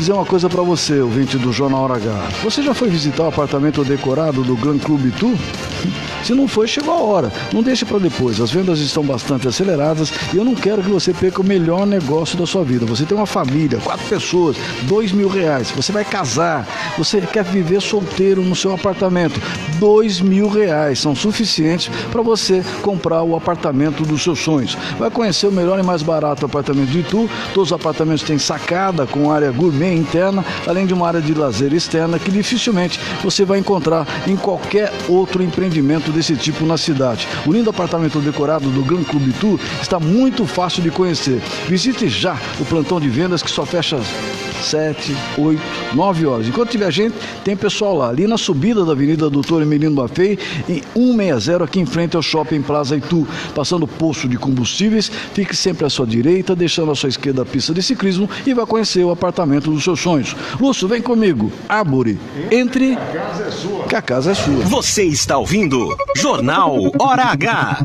dizer uma coisa para você, ouvinte do Jornal Hora H. Você já foi visitar o apartamento decorado do Gran Clube Itu? Se não foi, chegou a hora. Não deixe para depois. As vendas estão bastante aceleradas e eu não quero que você perca o melhor negócio da sua vida. Você tem uma família, quatro pessoas, dois mil reais. Você vai casar. Você quer viver solteiro no seu apartamento. Dois mil reais são suficientes para você comprar o apartamento dos seus sonhos. Vai conhecer o melhor e mais barato apartamento de Itu. Todos os apartamentos têm sacada com área gourmet interna, além de uma área de lazer externa que dificilmente você vai encontrar em qualquer outro empreendimento desse tipo na cidade. O lindo apartamento decorado do Gran Clube Itu está muito fácil de conhecer. Visite já o plantão de vendas que só fecha 7, 8, 9 horas. Enquanto tiver gente, tem pessoal lá. Ali na subida da Avenida Doutor Emelino Bafei, em 160, aqui em frente ao Shopping Plaza Itu. Passando o posto de combustíveis, fique sempre à sua direita, deixando à sua esquerda a pista de ciclismo e vai conhecer o apartamento dos seus sonhos. Lúcio, vem comigo. Árvore. Entre. Que a casa é sua. Você está ouvindo Jornal Hora H.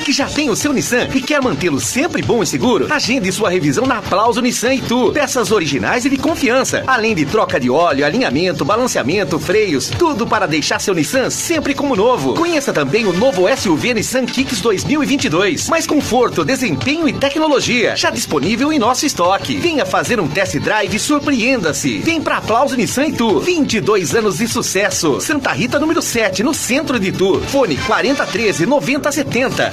que já tem o seu Nissan e quer mantê-lo sempre bom e seguro, agende sua revisão na Aplauso Nissan e Tu. Peças originais e de confiança. Além de troca de óleo, alinhamento, balanceamento, freios, tudo para deixar seu Nissan sempre como novo. Conheça também o novo SUV Nissan Kicks 2022. Mais conforto, desempenho e tecnologia. Já disponível em nosso estoque. Venha fazer um test drive e surpreenda-se. Vem pra Aplauso Nissan e Tu. 22 anos de sucesso. Santa Rita número 7, no centro de Tu. Fone 4013 9070.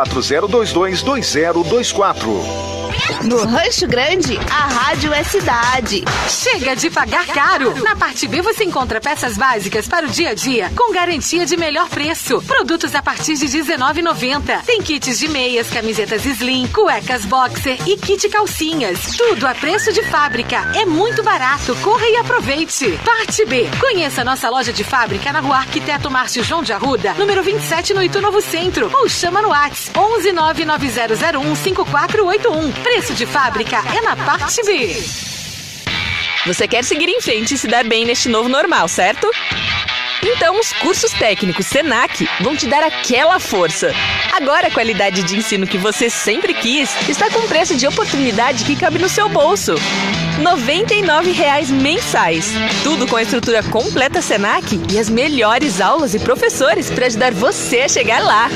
40222024. No Rancho Grande, a rádio é cidade. Chega de pagar caro. Na parte B você encontra peças básicas para o dia a dia, com garantia de melhor preço. Produtos a partir de R$19,90. Tem kits de meias, camisetas slim, cuecas boxer e kit calcinhas. Tudo a preço de fábrica. É muito barato. Corra e aproveite. Parte B. Conheça nossa loja de fábrica na rua Arquiteto Márcio João de Arruda, número 27 no Itu Novo Centro. Ou chama no WhatsApp 11 99001 5481. Preço de fábrica é na parte B. Você quer seguir em frente e se dar bem neste novo normal, certo? Então, os cursos técnicos Senac vão te dar aquela força. Agora, a qualidade de ensino que você sempre quis está com preço de oportunidade que cabe no seu bolso. R$ 99,00 mensais. Tudo com a estrutura completa Senac e as melhores aulas e professores para ajudar você a chegar lá.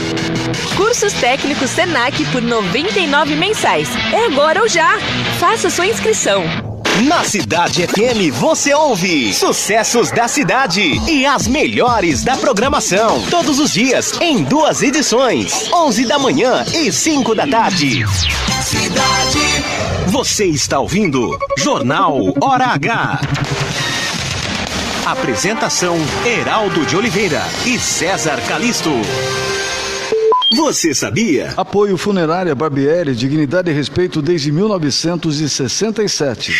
Cursos técnicos Senac por R$ 99,00 mensais. É agora ou já. Faça sua inscrição. Na Cidade FM você ouve sucessos da cidade e as melhores da programação. Todos os dias, em duas edições: 11 da manhã e 5 da tarde. Cidade. Você está ouvindo Jornal Hora H. Apresentação: Heraldo de Oliveira e César Calisto. Você sabia? Apoio Funerária Barbieri, dignidade e respeito desde 1967.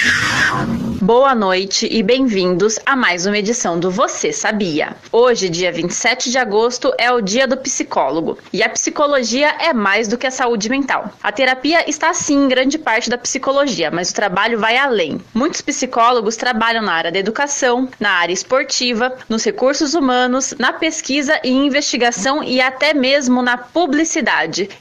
Boa noite e bem-vindos a mais uma edição do Você Sabia. Hoje, dia 27 de agosto, é o dia do psicólogo. E a psicologia é mais do que a saúde mental. A terapia está sim em grande parte da psicologia, mas o trabalho vai além. Muitos psicólogos trabalham na área da educação, na área esportiva, nos recursos humanos, na pesquisa e investigação e até mesmo na publicidade,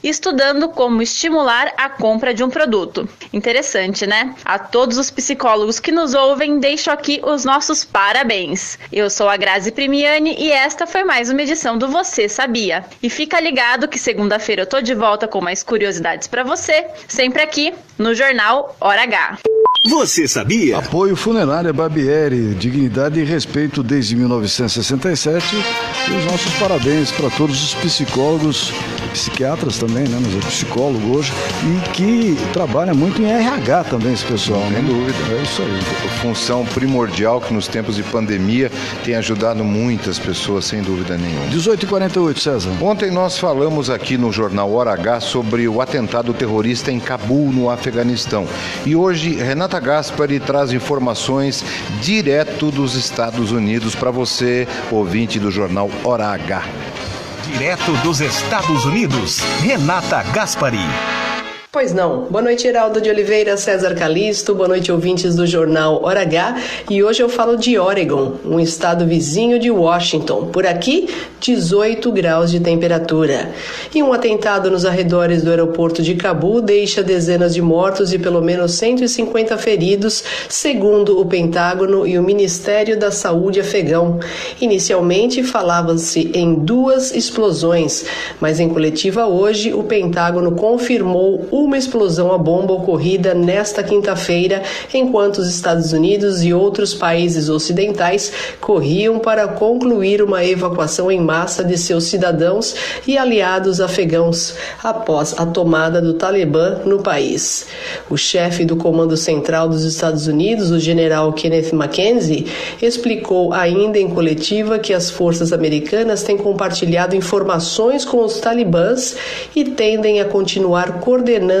estudando como estimular a compra de um produto. Interessante, né? A todos os psicólogos que nos ouvem, deixo aqui os nossos parabéns. Eu sou a Grazi Primiani e esta foi mais uma edição do Você Sabia. E fica ligado que segunda-feira eu tô de volta com mais curiosidades para você, sempre aqui no Jornal Hora H. Você sabia? Apoio Funerária Barbieri, dignidade e respeito desde 1967. E os nossos parabéns para todos os psicólogos, psiquiatras também, né? Mas é psicólogo hoje, e que trabalha muito em RH também, esse pessoal, Sem né? dúvida. É isso aí. Função primordial que nos tempos de pandemia tem ajudado muitas pessoas, sem dúvida nenhuma. 18h48, César. Ontem nós falamos aqui no jornal Hora H sobre o atentado terrorista em Cabul, no Afeganistão. E hoje, Renata Gaspari traz informações direto dos Estados Unidos para você, ouvinte do jornal Hora H. Direto dos Estados Unidos, Renata Gaspari. Pois não. Boa noite, Heraldo de Oliveira, César Calisto, boa noite, ouvintes do jornal Hora H. E hoje eu falo de Oregon, um estado vizinho de Washington. Por aqui, 18 graus de temperatura. E um atentado nos arredores do aeroporto de Cabul deixa dezenas de mortos e pelo menos 150 feridos, segundo o Pentágono e o Ministério da Saúde afegão. Inicialmente falava-se em duas explosões, mas em coletiva hoje o Pentágono confirmou uma explosão a bomba ocorrida nesta quinta-feira, enquanto os Estados Unidos e outros países ocidentais corriam para concluir uma evacuação em massa de seus cidadãos e aliados afegãos após a tomada do Talibã no país. O chefe do Comando Central dos Estados Unidos, o general Kenneth Mackenzie, explicou ainda em coletiva que as forças americanas têm compartilhado informações com os talibãs e tendem a continuar coordenando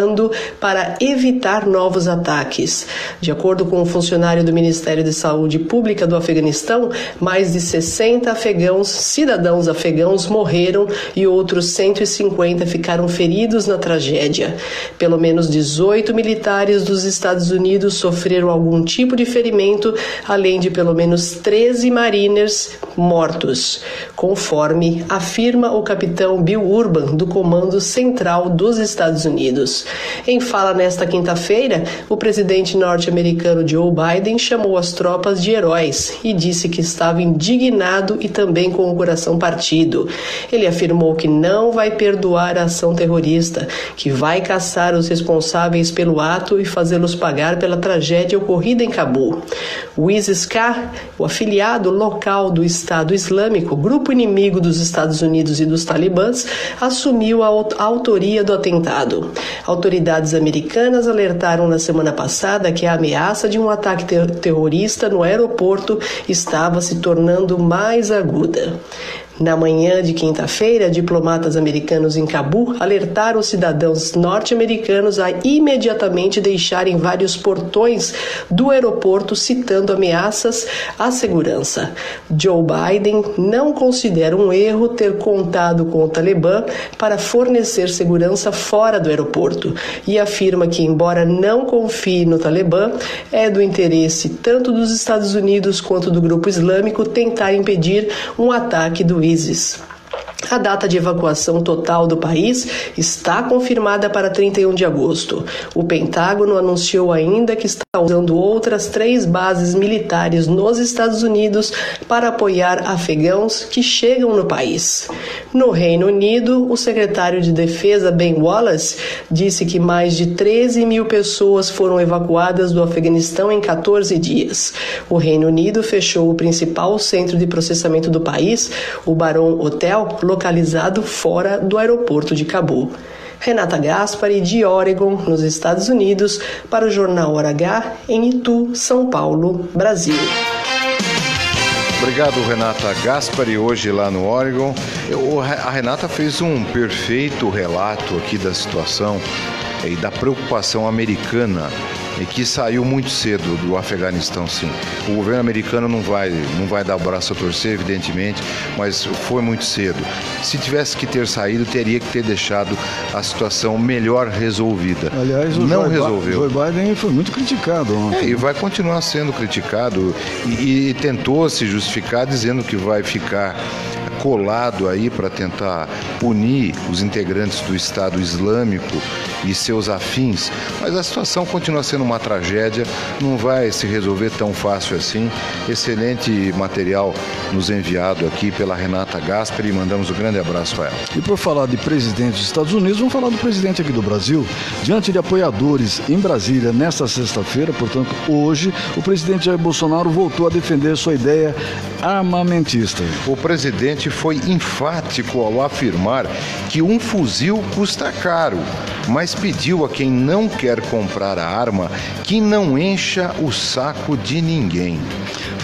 para evitar novos ataques. De acordo com um funcionário do Ministério de Saúde Pública do Afeganistão, mais de 60 afegãos, cidadãos afegãos, morreram e outros 150 ficaram feridos na tragédia. Pelo menos 18 militares dos Estados Unidos sofreram algum tipo de ferimento, além de pelo menos 13 mariners mortos, conforme afirma o capitão Bill Urban, do Comando Central dos Estados Unidos. Em fala nesta quinta-feira, o presidente norte-americano Joe Biden chamou as tropas de heróis e disse que estava indignado e também com o coração partido. Ele afirmou que não vai perdoar a ação terrorista, que vai caçar os responsáveis pelo ato e fazê-los pagar pela tragédia ocorrida em Cabul. O ISIS-K, o afiliado local do Estado Islâmico, grupo inimigo dos Estados Unidos e dos talibãs, assumiu a autoria do atentado. Autoridades americanas alertaram na semana passada que a ameaça de um ataque ter terrorista no aeroporto estava se tornando mais aguda. Na manhã de quinta-feira, diplomatas americanos em Cabu alertaram os cidadãos norte-americanos a imediatamente deixarem vários portões do aeroporto, citando ameaças à segurança. Joe Biden não considera um erro ter contado com o Talibã para fornecer segurança fora do aeroporto e afirma que, embora não confie no Talibã, é do interesse tanto dos Estados Unidos quanto do grupo islâmico tentar impedir um ataque do ISIS. A data de evacuação total do país está confirmada para 31 de agosto. O Pentágono anunciou ainda que está usando outras três bases militares nos Estados Unidos para apoiar afegãos que chegam no país. No Reino Unido, o secretário de Defesa Ben Wallace disse que mais de 13 mil pessoas foram evacuadas do Afeganistão em 14 dias. O Reino Unido fechou o principal centro de processamento do país, o Baron Hotel, localizado fora do aeroporto de Cabul. Renata Gaspari, de Oregon, nos Estados Unidos, para o Jornal Hora H, em Itu, São Paulo, Brasil. Obrigado, Renata Gaspari, hoje lá no Oregon. Eu, a Renata fez um perfeito relato aqui da situação e da preocupação americana e que saiu muito cedo do Afeganistão, sim. O governo americano não vai, não vai dar o braço a torcer, evidentemente, mas foi muito cedo. Se tivesse que ter saído, teria que ter deixado a situação melhor resolvida. Aliás, o não Joe resolveu. Joe Biden foi muito criticado ontem. É, e vai continuar sendo criticado e, e tentou se justificar dizendo que vai ficar colado aí para tentar punir os integrantes do Estado Islâmico e seus afins, mas a situação continua sendo uma tragédia, não vai se resolver tão fácil assim. Excelente material nos enviado aqui pela Renata Gasper e mandamos um grande abraço a ela. E por falar de presidente dos Estados Unidos, vamos falar do presidente aqui do Brasil. Diante de apoiadores em Brasília nesta sexta-feira, portanto, hoje, o presidente Jair Bolsonaro voltou a defender sua ideia armamentista. O presidente foi enfático ao afirmar que um fuzil custa caro, mas pediu a quem não quer comprar a arma que não encha o saco de ninguém.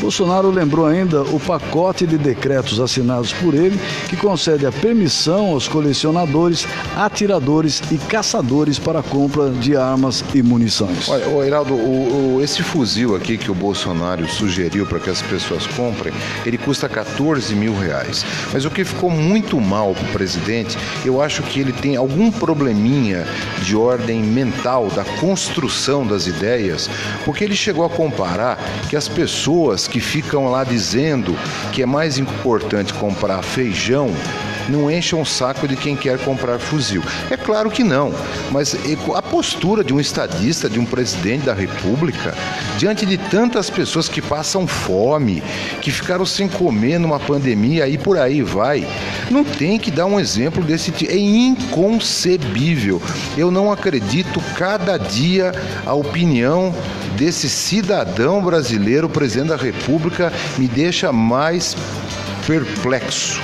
Bolsonaro lembrou ainda o pacote de decretos assinados por ele que concede a permissão aos colecionadores, atiradores e caçadores para a compra de armas e munições. Olha, o Heraldo, o, o, esse fuzil aqui que o Bolsonaro sugeriu para que as pessoas comprem, ele custa 14 mil reais. Mas o que ficou muito mal para o presidente, eu acho que ele tem algum probleminha de ordem mental da construção das ideias, porque ele chegou a comparar que as pessoas que ficam lá dizendo que é mais importante comprar feijão não encham o saco de quem quer comprar fuzil. É claro que não, mas a postura de um estadista, de um presidente da República, diante de tantas pessoas que passam fome, que ficaram sem comer numa pandemia e por aí vai, não tem que dar um exemplo desse tipo. É inconcebível. Eu não acredito cada dia a opinião desse cidadão brasileiro, presidente da República, me deixa mais perplexo.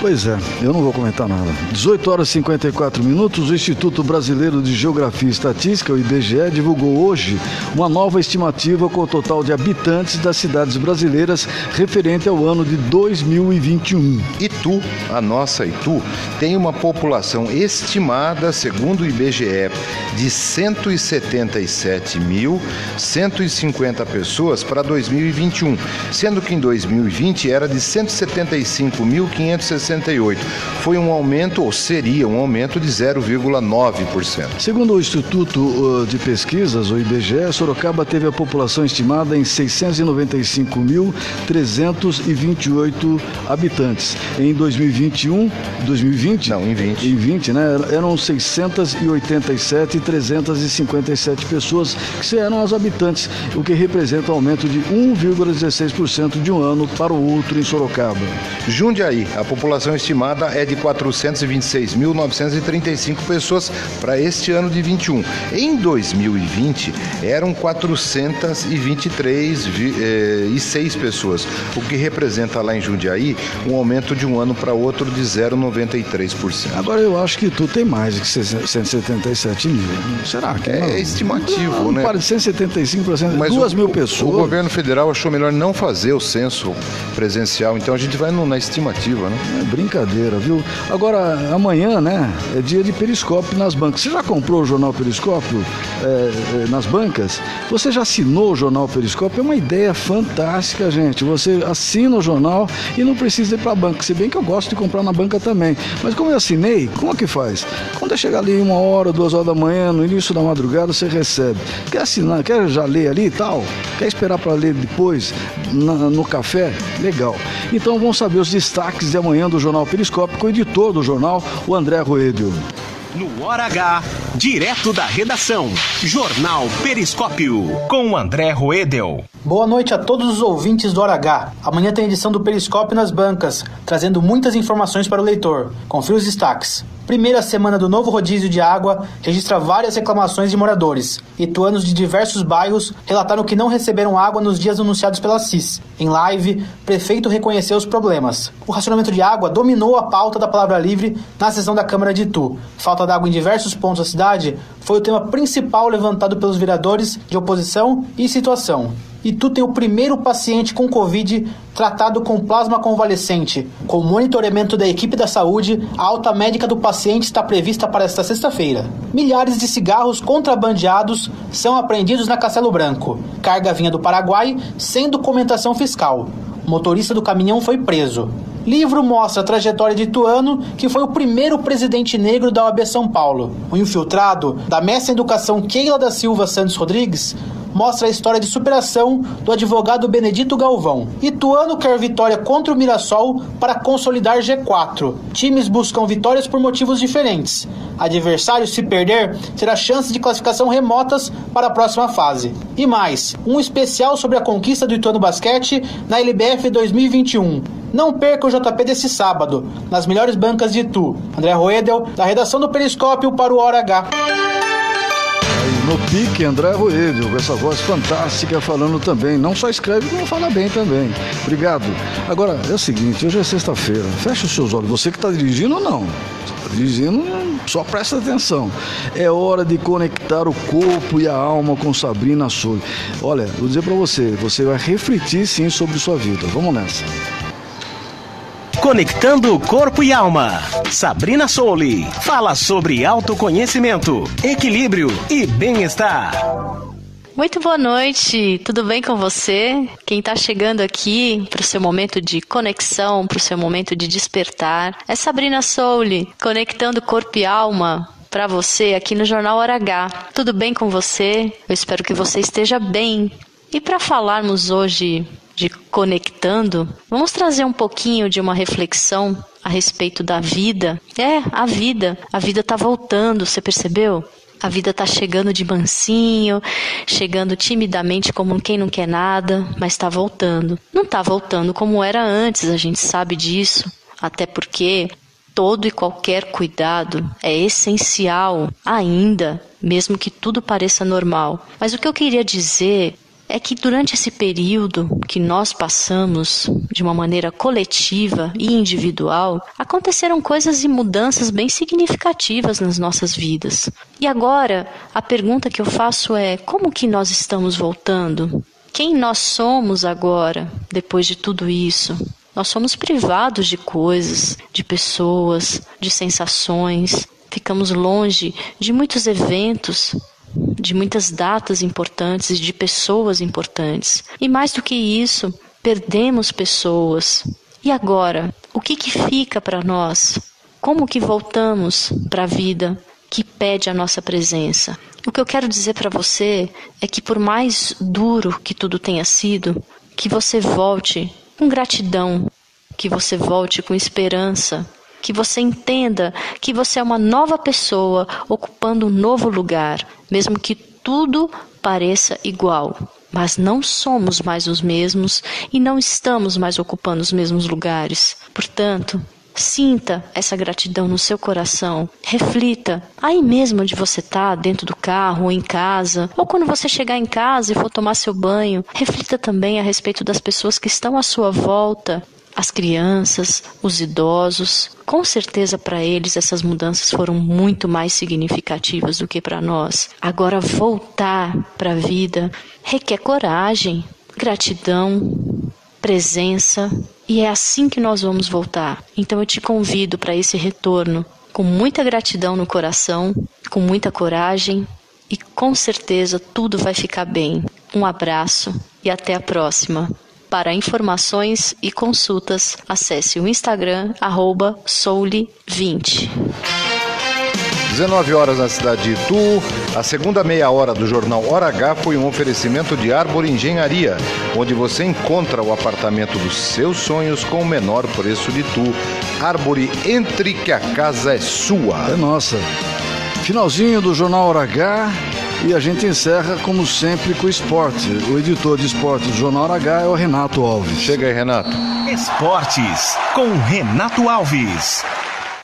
Pois é, eu não vou comentar nada. 18 horas e 54 minutos, o Instituto Brasileiro de Geografia e Estatística, o IBGE, divulgou hoje uma nova estimativa com o total de habitantes das cidades brasileiras referente ao ano de 2021. Itu, a nossa Itu, tem uma população estimada, segundo o IBGE, de 177.150 pessoas para 2021, sendo que em 2020 era de 175.560 68. Foi um aumento, ou seria um aumento de 0,9%. Segundo o Instituto uh, de Pesquisas, o IBGE, Sorocaba teve a população estimada em 695.328 habitantes. Em 2021, 2020? Não, em 20. Em 20, né? Eram 687.357 pessoas que eram as habitantes, o que representa um aumento de 1,16% de um ano para o outro em Sorocaba. Jundiaí, a população estimada é de 426.935 pessoas para este ano de 21. Em 2020, eram 423 eh, e 6 pessoas, o que representa lá em Jundiaí um aumento de um ano para outro de 0,93%. Agora eu acho que tu tem mais de 177 mil. Será que é? É estimativo, não, né? Para 175%, Mas 2 o, mil pessoas. O governo federal achou melhor não fazer o censo presencial, então a gente vai no, na estimativa, né? Brincadeira, viu? Agora, amanhã, né, é dia de periscópio nas bancas. Você já comprou o jornal Periscópio é, é, nas bancas? Você já assinou o jornal Periscópio? É uma ideia fantástica, gente. Você assina o jornal e não precisa ir para a banca. Se bem que eu gosto de comprar na banca também. Mas como eu assinei, como é que faz? Quando chegar ali uma hora, duas horas da manhã, no início da madrugada, você recebe. Quer assinar, quer já ler ali e tal? Quer esperar para ler depois na, no café? Legal. Então vamos saber os destaques de amanhã do Jornal Periscópio com o editor do jornal, o André Roedio. No Hora H, direto da redação, Jornal Periscópio, com André Roedel. Boa noite a todos os ouvintes do Hora H. Amanhã tem edição do Periscópio nas bancas, trazendo muitas informações para o leitor. Confira os destaques. Primeira semana do novo rodízio de água registra várias reclamações de moradores. Ituanos de diversos bairros relataram que não receberam água nos dias anunciados pela CIS. Em live, prefeito reconheceu os problemas. O racionamento de água dominou a pauta da palavra livre na sessão da Câmara de Itu. Falta d'água em diversos pontos da cidade foi o tema principal levantado pelos vereadores de oposição e situação. Itu tem o primeiro paciente com Covid tratado com plasma convalescente. Com monitoramento da equipe da saúde, a alta médica do paciente está prevista para esta sexta-feira. Milhares de cigarros contrabandeados são apreendidos na Castelo Branco. Carga vinha do Paraguai sem documentação fiscal. O motorista do caminhão foi preso. Livro mostra a trajetória de Tuano, que foi o primeiro presidente negro da OAB São Paulo. O infiltrado da mestra em educação Keila da Silva Santos Rodrigues mostra a história de superação do advogado Benedito Galvão. Ituano quer vitória contra o Mirassol para consolidar G4. Times buscam vitórias por motivos diferentes. Adversário, se perder, terá chances de classificação remotas para a próxima fase. E mais, um especial sobre a conquista do Ituano Basquete na LBF 2021. Não perca o JP desse sábado, nas melhores bancas de Itu. André Roedel, da redação do Periscópio para o Hora H. No pique, André Roelho, com essa voz fantástica, falando também. Não só escreve, como fala bem também. Obrigado. Agora, é o seguinte, hoje é sexta-feira. Fecha os seus olhos. Você que está dirigindo ou não? Está dirigindo, só presta atenção. É hora de conectar o corpo e a alma com Sabrina Soul. Olha, vou dizer para você, você vai refletir sim sobre sua vida. Vamos nessa. Conectando corpo e alma. Sabrina Souli fala sobre autoconhecimento, equilíbrio e bem-estar. Muito boa noite, tudo bem com você? Quem está chegando aqui para o seu momento de conexão, para o seu momento de despertar, é Sabrina Souli, conectando corpo e alma para você aqui no Jornal Hora H. Tudo bem com você? Eu espero que você esteja bem. E para falarmos hoje de conectando, vamos trazer um pouquinho de uma reflexão a respeito da vida. É, a vida. A vida tá voltando, você percebeu? A vida tá chegando de mansinho, chegando timidamente como quem não quer nada, mas tá voltando. Não tá voltando como era antes, a gente sabe disso. Até porque todo e qualquer cuidado é essencial ainda, mesmo que tudo pareça normal. Mas o que eu queria dizer é que durante esse período que nós passamos de uma maneira coletiva e individual, aconteceram coisas e mudanças bem significativas nas nossas vidas. E agora, a pergunta que eu faço é: como que nós estamos voltando? Quem nós somos agora, depois de tudo isso? Nós somos privados de coisas, de pessoas, de sensações, ficamos longe de muitos eventos, de muitas datas importantes, de pessoas importantes. E mais do que isso, perdemos pessoas, E agora, o que, que fica para nós? Como que voltamos para a vida que pede a nossa presença? O que eu quero dizer para você é que por mais duro que tudo tenha sido, que você volte com gratidão, que você volte com esperança, que você entenda que você é uma nova pessoa ocupando um novo lugar, mesmo que tudo pareça igual. Mas não somos mais os mesmos e não estamos mais ocupando os mesmos lugares. Portanto, Sinta essa gratidão no seu coração. Reflita. Aí mesmo onde você está, dentro do carro ou em casa, ou quando você chegar em casa e for tomar seu banho, reflita também a respeito das pessoas que estão à sua volta. As crianças, os idosos, com certeza para eles essas mudanças foram muito mais significativas do que para nós. Agora, voltar para a vida requer coragem, gratidão, presença, e é assim que nós vamos voltar. Então eu te convido para esse retorno com muita gratidão no coração, com muita coragem e com certeza tudo vai ficar bem. Um abraço e até a próxima. Para informações e consultas, acesse o Instagram soule20. 19 horas na cidade de Itu. A segunda meia hora do jornal Hora H foi um oferecimento de Árvore Engenharia, onde você encontra o apartamento dos seus sonhos com o menor preço de Itu. Árvore, entre que a casa é sua. É nossa. Finalzinho do jornal Hora H. E a gente encerra, como sempre, com o esporte. O editor de esporte do Jornal H é o Renato Alves. Chega aí, Renato. Esportes, com Renato Alves.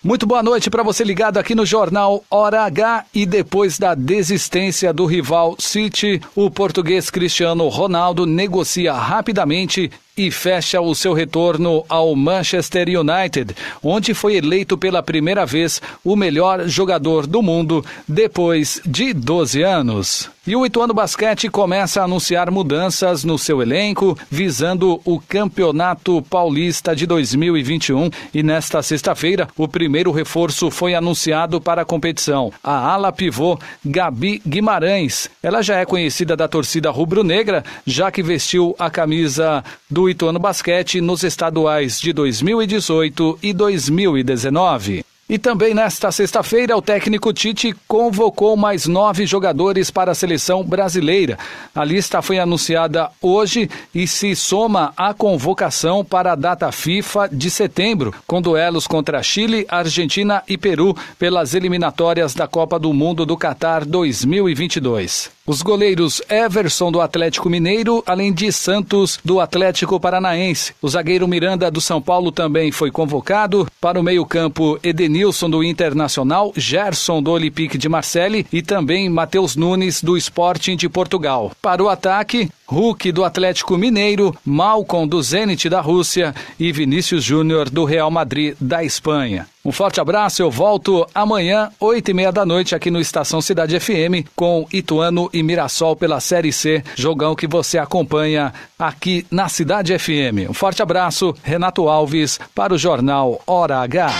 Muito boa noite para você ligado aqui no Jornal Hora H. E depois da desistência do rival City, o português Cristiano Ronaldo negocia rapidamente e fecha o seu retorno ao Manchester United, onde foi eleito pela primeira vez o melhor jogador do mundo depois de 12 anos. E o Ituano Basquete começa a anunciar mudanças no seu elenco, visando o Campeonato Paulista de 2021. E nesta sexta-feira, o primeiro reforço foi anunciado para a competição. A ala pivô Gabi Guimarães. Ela já é conhecida da torcida rubro-negra, já que vestiu a camisa do Ituano Basquete nos estaduais de 2018 e 2019. E também nesta sexta-feira, o técnico Tite convocou mais nove jogadores para a seleção brasileira. A lista foi anunciada hoje e se soma à convocação para a data FIFA de setembro, com duelos contra Chile, Argentina e Peru pelas eliminatórias da Copa do Mundo do Catar 2022. Os goleiros Everson do Atlético Mineiro, além de Santos do Atlético Paranaense. O zagueiro Miranda do São Paulo também foi convocado. Para o meio-campo, Edenilson do Internacional, Gerson do Olympique de Marseille e também Matheus Nunes do Sporting de Portugal. Para o ataque, Hulk do Atlético Mineiro, Malcom do Zenit da Rússia e Vinícius Júnior do Real Madrid da Espanha. Um forte abraço, eu volto amanhã, oito e meia da noite, aqui no Estação Cidade FM, com Ituano e Mirassol pela Série C, jogão que você acompanha aqui na Cidade FM. Um forte abraço, Renato Alves, para o Jornal Hora H.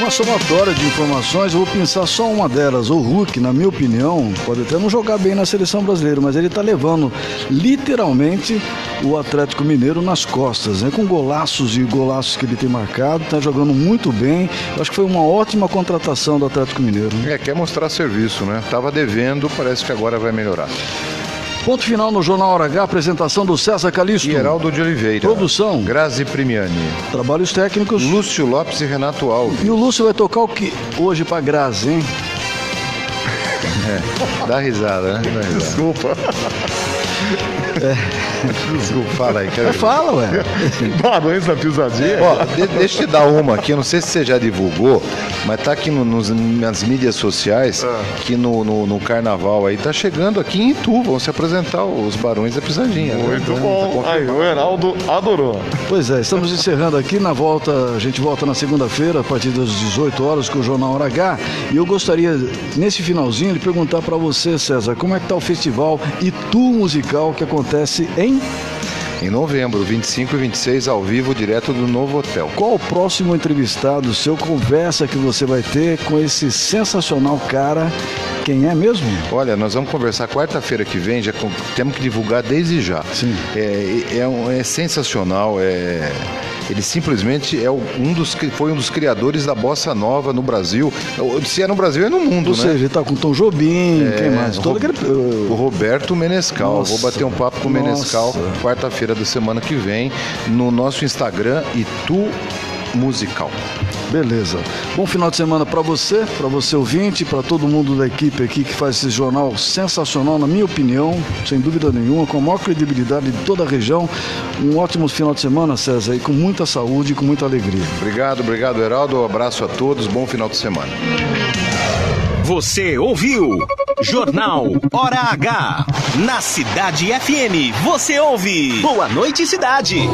Uma somatória de informações, eu vou pensar só uma delas. O Hulk, na minha opinião, pode até não jogar bem na seleção brasileira, mas ele está levando literalmente o Atlético Mineiro nas costas, né? com golaços e golaços que ele tem marcado, está jogando muito bem. Acho que foi uma ótima contratação do Atlético Mineiro. É, quer mostrar serviço, né? Tava devendo, parece que agora vai melhorar. Ponto final no Jornal Hora H, apresentação do César Calixto. E Heraldo de Oliveira. Produção. Grazi Primiani. Trabalhos técnicos. Lúcio Lopes e Renato Alves. E o Lúcio vai tocar o que hoje pra Grazi, hein? É, dá risada, né? Dá risada. Desculpa. É. Desculpa, fala aí. Quero É, fala, ué. Barões da pisadinha. Ó, de- deixa eu te dar uma aqui, eu não sei se você já divulgou, mas tá aqui no- nos, nas mídias sociais Ah. que no, no, no carnaval aí tá chegando aqui em Itu, vão se apresentar os Barões da Pisadinha. né? Muito Tá bom. confirmado. Aí, o Heraldo adorou. Pois é, estamos encerrando aqui na volta, a gente volta na segunda-feira, a partir das 18 horas, com o Jornal Hora H. E eu gostaria, nesse finalzinho, de perguntar para você, César, como é que tá o festival Itu Musical que acontece em... Em novembro, 25 e 26, ao vivo, direto do novo hotel. Qual o próximo entrevistado, seu conversa que você vai ter com esse sensacional cara? Quem é mesmo? Olha, nós vamos conversar quarta-feira que vem, já temos que divulgar desde já. Sim. É, é, um- é sensacional, é, Ele simplesmente é um dos foi um dos criadores da bossa nova no Brasil. Se é no Brasil, é no mundo, Ou né? seja, ele tá com Tom Jobim, É, quem mais? Todo aquele... O Roberto Menescal. Nossa. Vou bater um papo com o Menescal quarta-feira da semana que vem no nosso Instagram Itu Musical. Beleza. Bom final de semana para você, para você ouvinte, para todo mundo da equipe aqui que faz esse jornal sensacional, na minha opinião, sem dúvida nenhuma, com a maior credibilidade de toda a região. Um ótimo final de semana, César, e com muita saúde e com muita alegria. Obrigado, obrigado, Heraldo. Um abraço a todos. Bom final de semana. Você ouviu? Jornal Hora H. Na Cidade FM, você ouve. Boa noite, cidade.